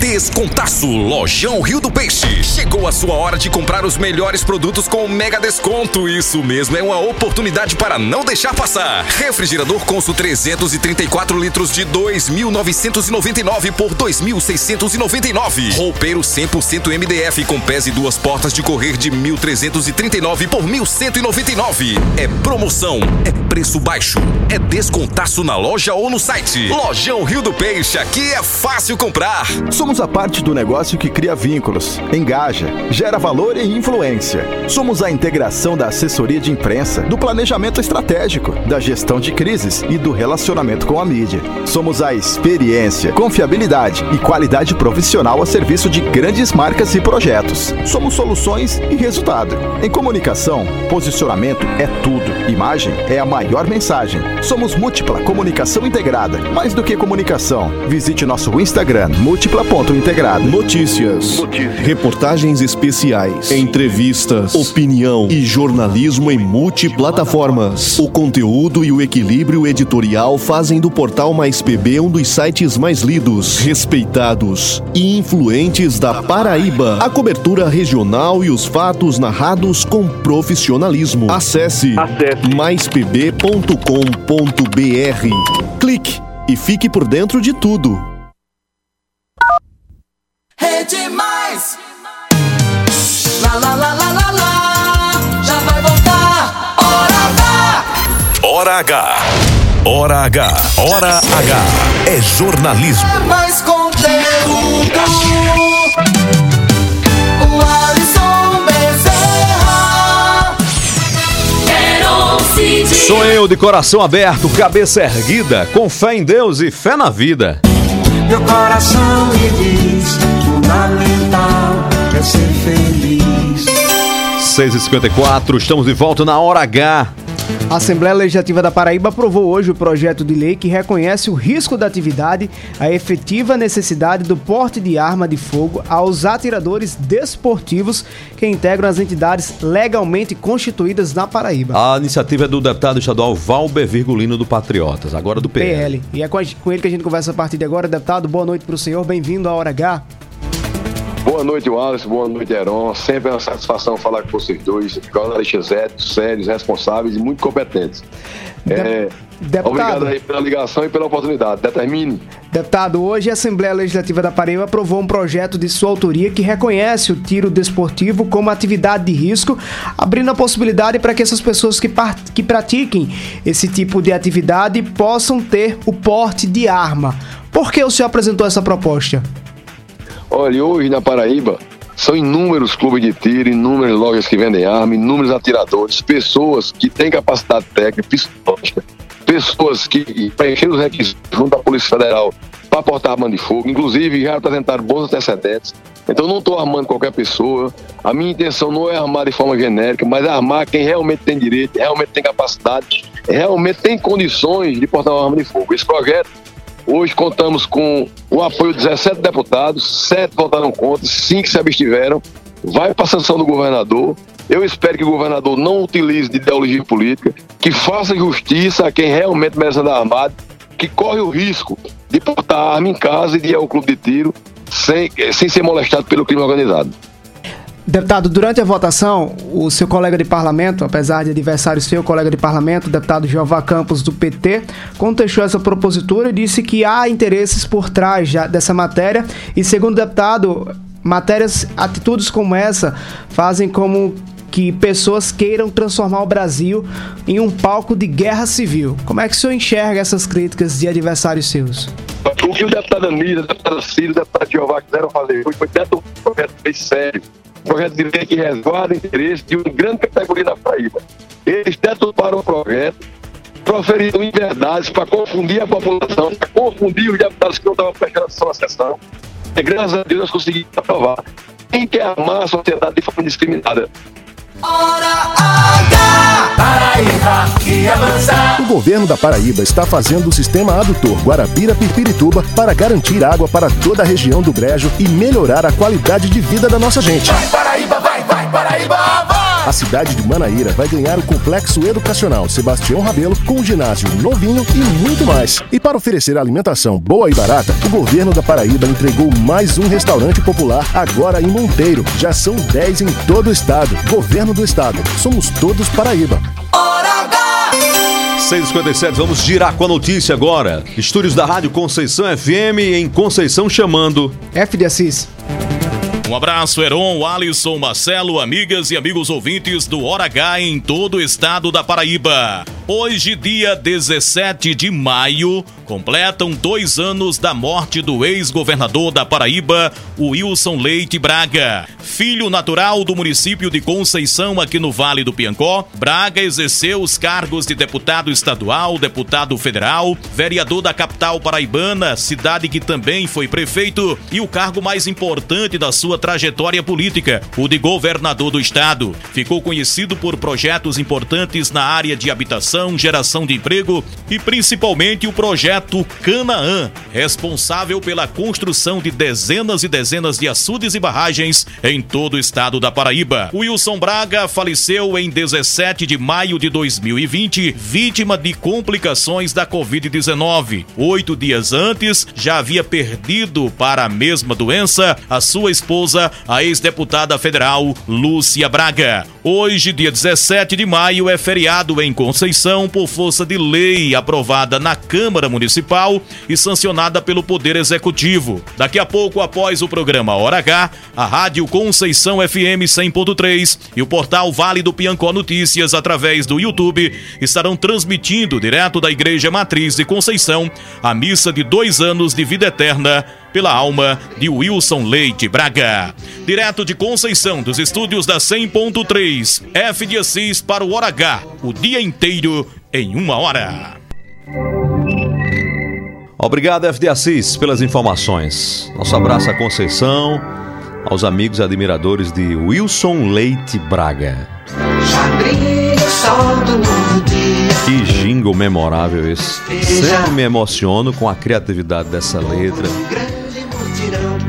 Descontaço Lojão Rio do Peixe. Chegou a sua hora de comprar os melhores produtos com mega desconto. Isso mesmo, é uma oportunidade para não deixar passar. Refrigerador Consul 334 litros de 2.999 por 2.699. Roupeiro 100% MDF com pés e duas portas de correr de 1.339 por 1.199. É promoção, é preço baixo, é descontaço na loja ou no site. Lojão Rio do Peixe, aqui é fácil comprar. Somos a parte do negócio que cria vínculos, engaja, gera valor e influência. Somos a integração da assessoria de imprensa, do planejamento estratégico, da gestão de crises e do relacionamento com a mídia. Somos a experiência, confiabilidade e qualidade profissional a serviço de grandes marcas e projetos. Somos soluções e resultado. Em comunicação, posicionamento é tudo. Imagem é a maior mensagem. Somos múltipla comunicação integrada. Mais do que comunicação, visite nosso Instagram múltipla.integrada. Notícias, reportagens especiais, entrevistas, opinião e jornalismo em multiplataformas. O conteúdo e o equilíbrio editorial fazem do portal Mais PB um dos sites mais lidos, respeitados e influentes da Paraíba. A cobertura regional e os fatos narrados com profissionalismo. Acesse, maispb.com.br. Clique e fique por dentro de tudo. Rede Mais. Lá, lá, lá, lá, lá, lá. Já vai voltar. Hora H. Hora H. Hora H. Hora H. É jornalismo. É mais conteúdo. Sou eu de coração aberto, cabeça erguida, com fé em Deus e fé na vida. Meu coração me diz: fundamental é ser feliz. 6h54, estamos de volta na Hora H. A Assembleia Legislativa da Paraíba aprovou hoje o projeto de lei que reconhece o risco da atividade, a efetiva necessidade do porte de arma de fogo aos atiradores desportivos que integram as entidades legalmente constituídas na Paraíba. A iniciativa é do deputado estadual Valber Virgulino do Patriotas, agora do PL. PL. E é com, a- com ele que a gente conversa a partir de agora. Deputado, boa noite para o senhor, bem-vindo à Hora H. Boa noite, Wallace. Boa noite, Heron. Sempre é uma satisfação falar com vocês dois. Jornalistas éticos, sérios, responsáveis e muito competentes. É, Deputado. Obrigado aí pela ligação e pela oportunidade. Determine. Deputado, hoje a Assembleia Legislativa da Paraíba aprovou um projeto de sua autoria que reconhece o tiro desportivo como atividade de risco, abrindo a possibilidade para que essas pessoas que, que pratiquem esse tipo de atividade possam ter o porte de arma. Por que o senhor apresentou essa proposta? Olha, hoje na Paraíba são inúmeros clubes de tiro, inúmeras lojas que vendem arma, inúmeros atiradores, pessoas que têm capacidade técnica, psicológica, pessoas que preencheram os requisitos junto à Polícia Federal para portar arma de fogo, inclusive já apresentaram bons antecedentes. Então não estou armando qualquer pessoa. A minha intenção não é armar de forma genérica, mas é armar quem realmente tem direito, realmente tem capacidade, realmente tem condições de portar uma arma de fogo. Esse projeto Hoje contamos com o apoio de 17 deputados, 7 votaram contra, 5 se abstiveram. Vai para a sanção do governador. Eu espero que o governador não utilize de ideologia política, que faça justiça a quem realmente merece andar armado, que corre o risco de portar arma em casa e de ir ao clube de tiro sem, sem ser molestado pelo crime organizado. Deputado, durante a votação, o seu colega de parlamento, apesar de adversário seu colega de parlamento, o deputado Jeová Campos, do PT, contestou essa propositura e disse que há interesses por trás dessa matéria. E, segundo o deputado, matérias, atitudes como essa fazem como que pessoas queiram transformar o Brasil em um palco de guerra civil. Como é que o senhor enxerga essas críticas de adversários seus? O que o deputado Anira, o deputado Ciro, o deputado Jeová quiseram fazer hoje foi dentro um projeto sério. Projeto de lei que resguarda interesse de uma grande categoria da Paraíba. Eles deturparam o projeto, proferiram inverdades para confundir a população, para confundir os deputados que não estavam prestando atenção à sessão. E graças a Deus nós conseguimos aprovar. Quem quer armar a sociedade de forma indiscriminada? Paraíba que avança. O governo da Paraíba está fazendo o sistema adutor Guarabira-Pirpirituba para garantir água para toda a região do Brejo e melhorar a qualidade de vida da nossa gente. Paraíba vai, vai, Paraíba vai. A cidade de Manaíra vai ganhar o Complexo Educacional Sebastião Rabelo com um ginásio novinho e muito mais. E para oferecer alimentação boa e barata, o governo da Paraíba entregou mais um restaurante popular agora em Monteiro. Já são 10 em todo o estado. Governo do estado. Somos todos Paraíba. 6h57, vamos girar com a notícia agora. Estúdios da Rádio Conceição FM em Conceição chamando. F de Assis. Um abraço, Heron, Alisson, Marcelo, amigas e amigos ouvintes do Hora H em todo o estado da Paraíba. Hoje, dia 17 de maio, completam dois anos da morte do ex-governador da Paraíba, Wilson Leite Braga. Filho natural do município de Conceição, aqui no Vale do Piancó, Braga exerceu os cargos de deputado estadual, deputado federal, vereador da capital paraibana, cidade que também foi prefeito, e o cargo mais importante da sua trajetória política, o de governador do estado. Ficou conhecido por projetos importantes na área de habitação, geração de emprego e principalmente o projeto Canaã, responsável pela construção de dezenas e dezenas de açudes e barragens em todo o estado da Paraíba. Wilson Braga faleceu em 17 de maio de 2020, vítima de complicações da Covid-19. Oito dias antes, já havia perdido para a mesma doença a sua esposa, a ex-deputada federal Lúcia Braga. Hoje, dia 17 de maio, é feriado em Conceição por força de lei aprovada na Câmara Municipal e sancionada pelo Poder Executivo. Daqui a pouco, após o programa Hora H, a Rádio Conceição FM 100.3 e o portal Vale do Piancó Notícias, através do YouTube, estarão transmitindo direto da Igreja Matriz de Conceição a missa de dois anos de vida eterna pela alma de Wilson Leite Braga. Direto de Conceição, dos estúdios da 100.3, F de Assis para o Hora H, o dia inteiro em uma hora. Obrigado, FD Assis, pelas informações. Nosso abraço à Conceição, aos amigos e admiradores de Wilson Leite Braga. Que jingle memorável esse. Sempre me emociono com a criatividade dessa letra.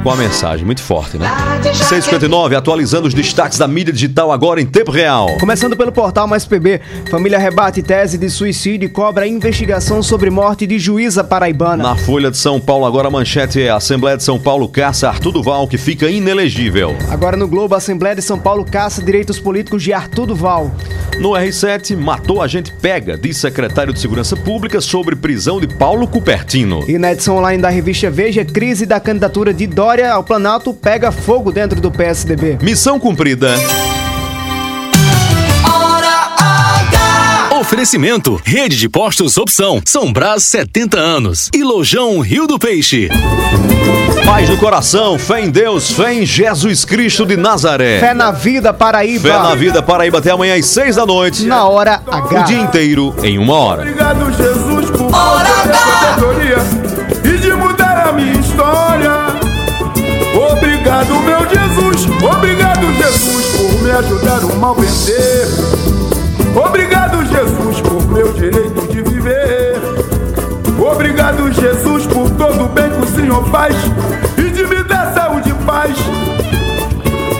Com a mensagem. Muito forte, né? 659, atualizando os destaques da mídia digital agora em tempo real. Começando pelo portal Mais PB, família rebate tese de suicídio e cobra investigação sobre morte de juíza paraibana. Na Folha de São Paulo, agora a manchete é a Assembleia de São Paulo caça Arthur Duval, que fica inelegível. Agora no Globo, a Assembleia de São Paulo caça direitos políticos de Arthur Duval. No R7, matou a gente pega, diz secretário de Segurança Pública sobre prisão de Paulo Cupertino. E na edição online da revista Veja, crise da candidatura de Dória ao Planalto pega fogo dentro do PSDB. Missão cumprida. Oferecimento: Rede de Postos Opção, São Brás 70 anos e Lojão Rio do Peixe. Paz do coração, fé em Deus, fé em Jesus Cristo de Nazaré. Fé na vida, Paraíba. Fé na vida, Paraíba, até amanhã às seis da noite. Na hora H. O dia inteiro em uma hora. Obrigado, Jesus, por hora sabedoria e de mudar a minha história. Obrigado, meu Jesus. Obrigado, Jesus, por me ajudar o mal vencer. Obrigado, Jesus, por meu direito de viver. Obrigado, Jesus, por todo o bem que o Senhor faz e de me dar saúde e paz.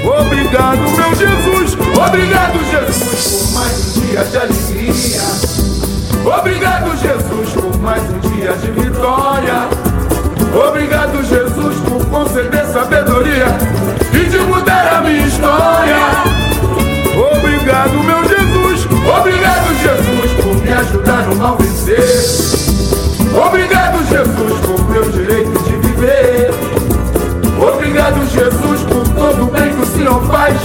Obrigado, meu Jesus. Obrigado, Jesus, por mais um dia de alegria. Obrigado, Jesus, por mais um dia de vitória. Obrigado, Jesus, por conceder sabedoria e de mudar a minha história. Obrigado, meu Jesus. Obrigado, Jesus, por me ajudar no mal vencer. Obrigado, Jesus, por meu direito de viver. Obrigado, Jesus, por todo o bem que o Senhor faz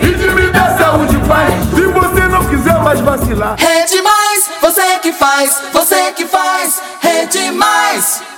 e de me dar saúde e paz. Se você não quiser mais vacilar, Rede Mais, você que faz, você que faz, Rede Mais.